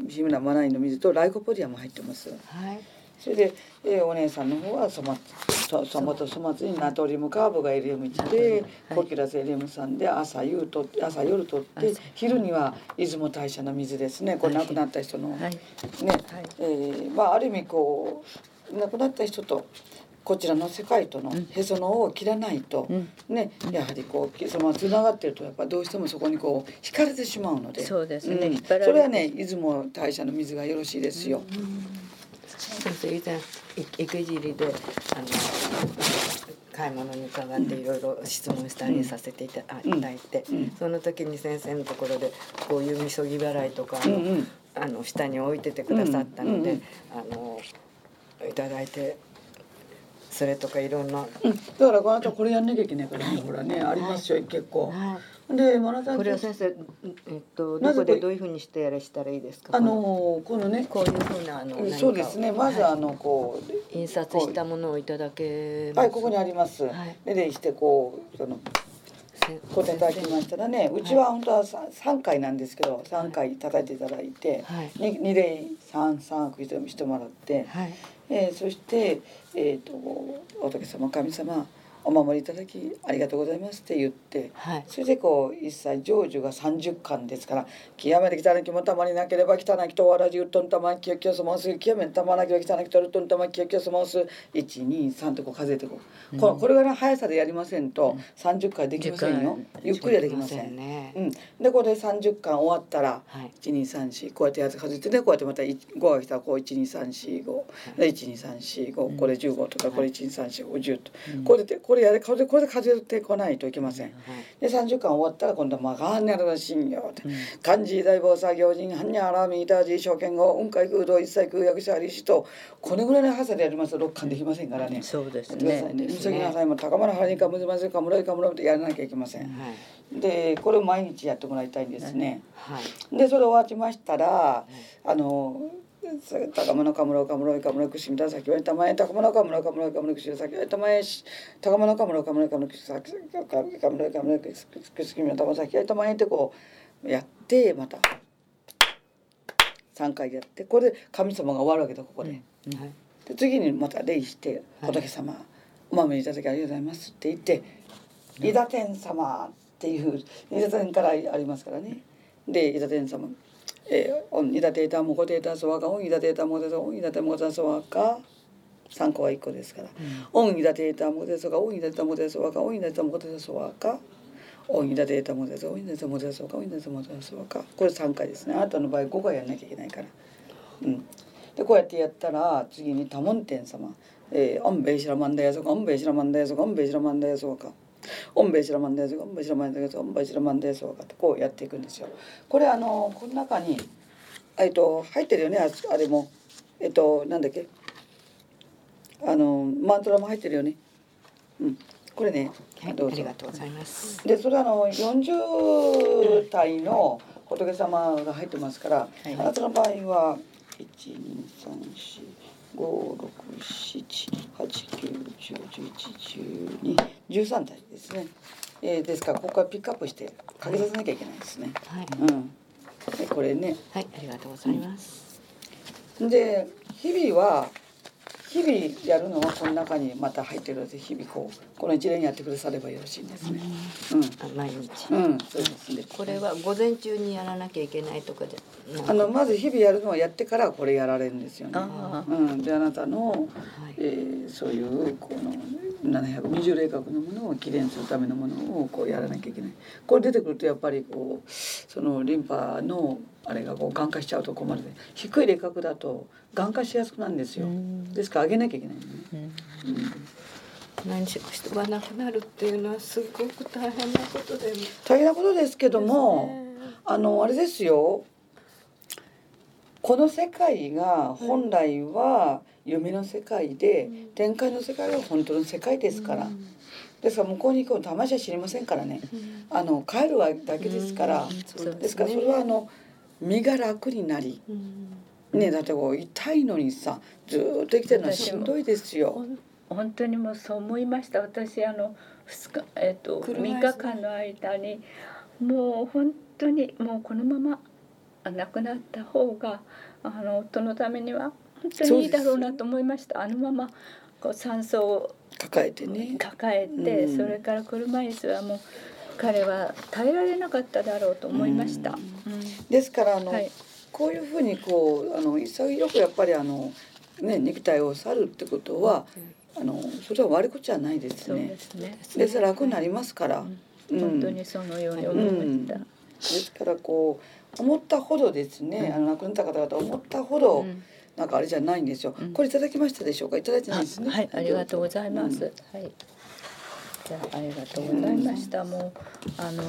日村マナイの水とライコポディアも入ってます。はいそれで、えーお姉さんの方はソマソソマと粗末にナトリウムカーボが LM1 で、コキュラス LM3 で朝夕と朝夜とって朝。昼には出雲大社の水ですね。これ亡くなった人の、はい。ね、はい。えーまあある意味こう亡くなった人とこちらの世界とのへその緒を切らないと、うん。ねやはりこうそのつながってるとやっぱどうしてもそこにこう惹かれてしまうので。そうですね。ん。引っ張られて。それはね出雲大社の水がよろしいですよ。先生以前池尻であの買い物に伺っていろいろ質問したりさせていただいて、その時に先生のところでこういうみそぎ払いとかあの,、下に置いててくださったので、あのいただいて。それとかいろんな、うん、だからこの後これやんなきゃいけないからねほらねありますよ結構、はい、でマラさんこれは先生えっとどこでどういうふうにしてやらしたらいいですか？あのこのねこういうふうなあのそうですね。まずあのこう、印刷したものをいただけはいここにあります、はい、ででしてこうそのこういただきましたらねうちは本当は三回なんですけど三回叩いていただいて、はい、2, 例三三区してもらって、はい。えー、そして、えーと、仏様神様お守りいただきありがとうございますって言って、はい、それでこう一切成就が30巻ですから「極めて汚きもたまになければ汚きとわらじうっとんたまきよきよすもす極めてたまなきゃ汚きとるっとんたまきよきよすもす123とこう数えてこう、うん、このこれぐらいの速さでやりませんと30回できませんよ、ゆっくりはできません。ね、うん、でこれで30巻終わったら、はい、1234こうやってやつ数えてねこうやってまた5が来たらこう12345、はい、で12345これ15とかこれ1234510と、うん、これでこれやれこれでこれで数えてこないといけません。で30巻終わったら今度は「まがんねる信用」で「漢字大菩薩行人般若アラミータジ証券後雲海空洞一切空薬者ありしとこれぐらいの速さでやりますと6巻できませんからね。そうですね。みそぎなさいも高村はりかむずまずかむらいかむらいとやらなきゃいけません。はい、でこれを毎日やってもらいたいんですね。はい、でそれ終わりましたら、はい、あの高村かむろかむろかむろくしみた先はたまえ高村かむろかむろかむろくし先はたまえし高村かむろかむろかむろくし先かむろかむろくしみたま先はたまえってこうやってまた3回やってこれで神様が終わるわけだここで。うんはい、で次にまた礼して「仏様、はい、お守りいただきありがとうございます」って言って「伊田天様」っていう伊田天からありますからね。で伊田天様えー、オンイダテータモコテータソワカオンイダテータモテソオンイダテモテソワカ三個は一個ですから、オンイダテータモテソカオンイダテモテソワカオンイダテモテソワカオンイダテータモテソオンイダテモテソワカオンイダテモテソワカこれ三回ですね。あなたの場合五回やんなきゃいけないから。うん、でこうやってやったら次に多聞天様「えー、オンベイシラマンダヤソカオンベイシラマンダヤソカオンベイシラマンダヤソワカ」オンベシラマンデーオンベシラマンデーオンベシラマンデーソとこうやっていくんですよ。これあのこの中にえっと入ってるよねあれもえっとなんだっけあのマントラも入ってるよね。うん。これね、はい、どうぞ。ありがとうございます。でそれあの四十体の仏様が入ってますから、はい、あなたの場合は一二三四五六七八九十十一十二十三体ですね。えー、ですからここからピックアップしてかけさせなきゃいけないですね。はい。うん。でこれね。はい、ありがとうございます。で日々は日々やるのはこの中にまた入ってるので日々こうこの一連やってくださればよろしいんですね。うん、毎日。うん、そうですね。これは午前中にやらなきゃいけないとかで。あのまず日々やるのはやってからこれやられるんですよね。うん、であなたの、はい、えー、そういうこの720霊覚のものを起電するためのものをこうやらなきゃいけない。これ出てくるとやっぱりこうそのリンパのあれがこうがん化しちゃうと困る。で低い霊覚だとがん化しやすくなるんですよ。ですから上げなきゃいけないね。うん、何しろ人が亡くなるっていうのはすごく大変なことで大変なことですけども、ね、あのあれですよ。この世界が本来は夢の世界で、うん、展開の世界は本当の世界ですから。うん。ですから向こうに行くの魂は知りませんからね、あの帰るわだけですから、ですからそれはあの身が楽になり、ねだってこう痛いのにさずっと生きてるのはしんどいですよ。本当にもうそう思いました。私あの2日えっ、ー、と3日間の間にもう本当にもうこのまま亡くなった方があの夫のためには本当にいいだろうなと思いました。あのままこう酸素を抱えてね。抱えて、うん、それから車椅子はもう彼は耐えられなかっただろうと思いました。うん。ですからあの、はい、こういうふうにこうあの潔くやっぱりあのね肉体を去るってことは、あのそれは悪いことじゃないですね。ですね。です楽になりますから。うん、本当にそのように思いました。うん、ですからこう思ったほどですね、あの亡くなった方々思ったほど、なんかあれじゃないんですよ、これいただきましたでしょうか？いただいてないですね。はい。ありがとうございます、はいあありがとうございました。もうあの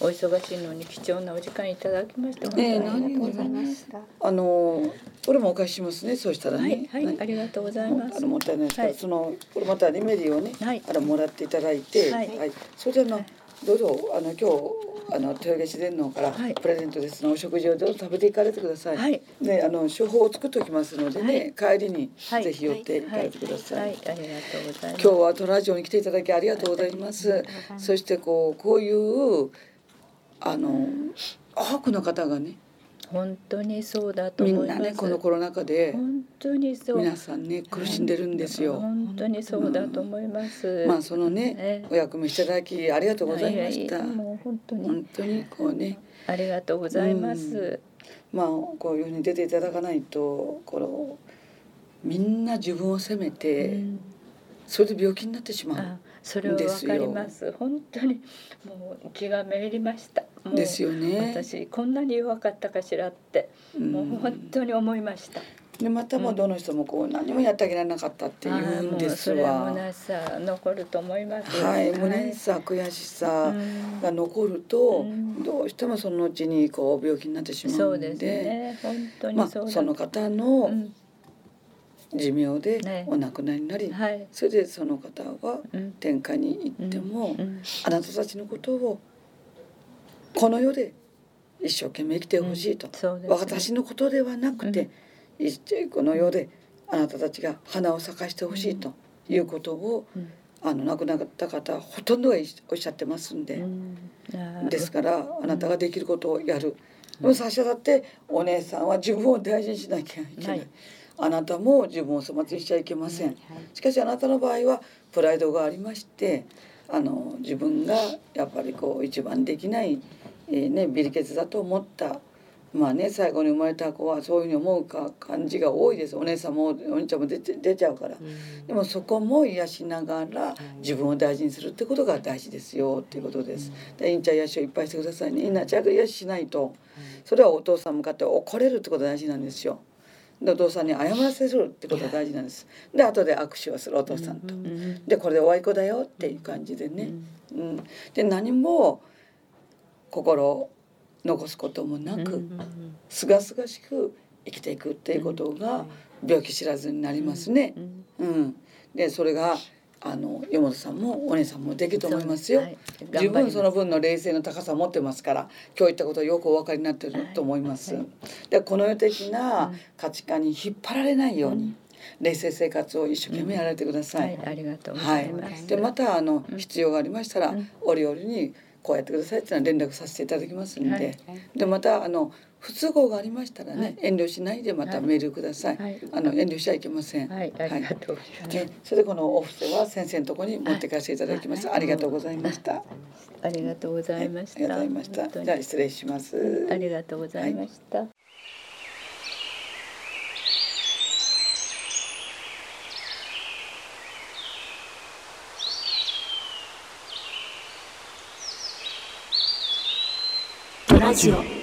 お忙しいのに貴重なお時間いただきまして本当にねえありがとうございまました。あのこれもお返ししますねそうしたらす。ねはいはい、ありがとうございます。あのもったいないですから、はいそのこれまたリメディをね、はいあのもらっていただいて、ははいい、それであの、どうぞあの今日あの豊毛自然農からはい。プレゼントですの、お食事をどうぞ食べていかれてください。はい。であの処方を作っておきますのでね、帰りにはい。ぜひ寄っていかはいれてください。はい、ありがとうございます。今日はトラジオに来ていただきありがとうございます。そしてこうこういうあの多くの方がね本当にそうだとみ思います。んなねこのコロナ禍で本当にそう。皆さんね苦しんでるんですよ。本当にそうだと思います。まあそのねええお役目していただきありがとうございました。もう本当に本当にこうねありがとうございます。まあこういうふうに出ていただかないとこのみんな自分を責めて、うんそれで病気になってしまあ、それはわかります。本当にもう気がめいりました。ですよね。私こんなに弱かったかしらって、うんもう本当に思いました。でまたもうどの人もこう何もやってあげられなかったって言うんですあーもうそれはわ。虚しさ残ると思います。はい、無念さ悔しさうんが残ると、うんどうしてもそのうちにこう病気になってしまそううんでですね。本当にまあ。その方のうん寿命でね。お亡くなりになり、はい。それでその方はうん。天下に行っても、うん。あなたたちのことをこの世で一生懸命生きてほしいと、ね。私のことではなくて、一この世であなたたちが花を咲かしてほしいということを、うん。あの亡くなった方ほとんどがおっしゃってますんで、ですからあなたができることをやる、でも最初だってお姉さんは自分を大事にしなきゃいけない、はいあなたも自分を粗末にしちゃいけません、しかしあなたの場合はプライドがありましてあの自分がやっぱりこう一番できない、えーね、ビリケツだと思った。まあね最後に生まれた子はそういうふうに思うか感じが多いです。お姉さんもお兄ちゃんも出て出ちゃうから、でもそこも癒しながら自分を大事にするってことが大事ですよっていうことです。でインチャ癒しをいっぱいしてくださいね。インナーちゃんと癒ししないと。それはお父さん向かって怒れるってことが大事なんですよ。でお父さんに謝らせるってことが大事なんです。で後で握手をするお父さんと。うんでこれでおあいこだよっていう感じでね。うん、で何も心を残すこともなくすがすがしく生きていくっていうことが病気知らずになりますね。うんうん、でそれがあの山本さんもお姉さんもできると思いますよ。はい十分その分の冷静の高さを持ってますから今日言ったことをよくお分かりになってると思います。でこの世的な価値観に引っ張られないように、冷静生活を一生懸命やられてくださ。はいい、ありがとうごはいざい。ます。でまたあの必要がありましたら、うん。折々にこうやってくださいっていうのは連絡させていただきますんで、はい。でまたあの不都合がありましたらね、はい遠慮しないでまたメールください。はいあの遠慮しちゃいけません。はい、ありがとうございます。ね、それでこのお布施は先生のところに持って帰らせていただきます。ありがとうございました。ありがとうございました。ありがとうございました。じゃあ失礼します。ありがとうございました。ラジオ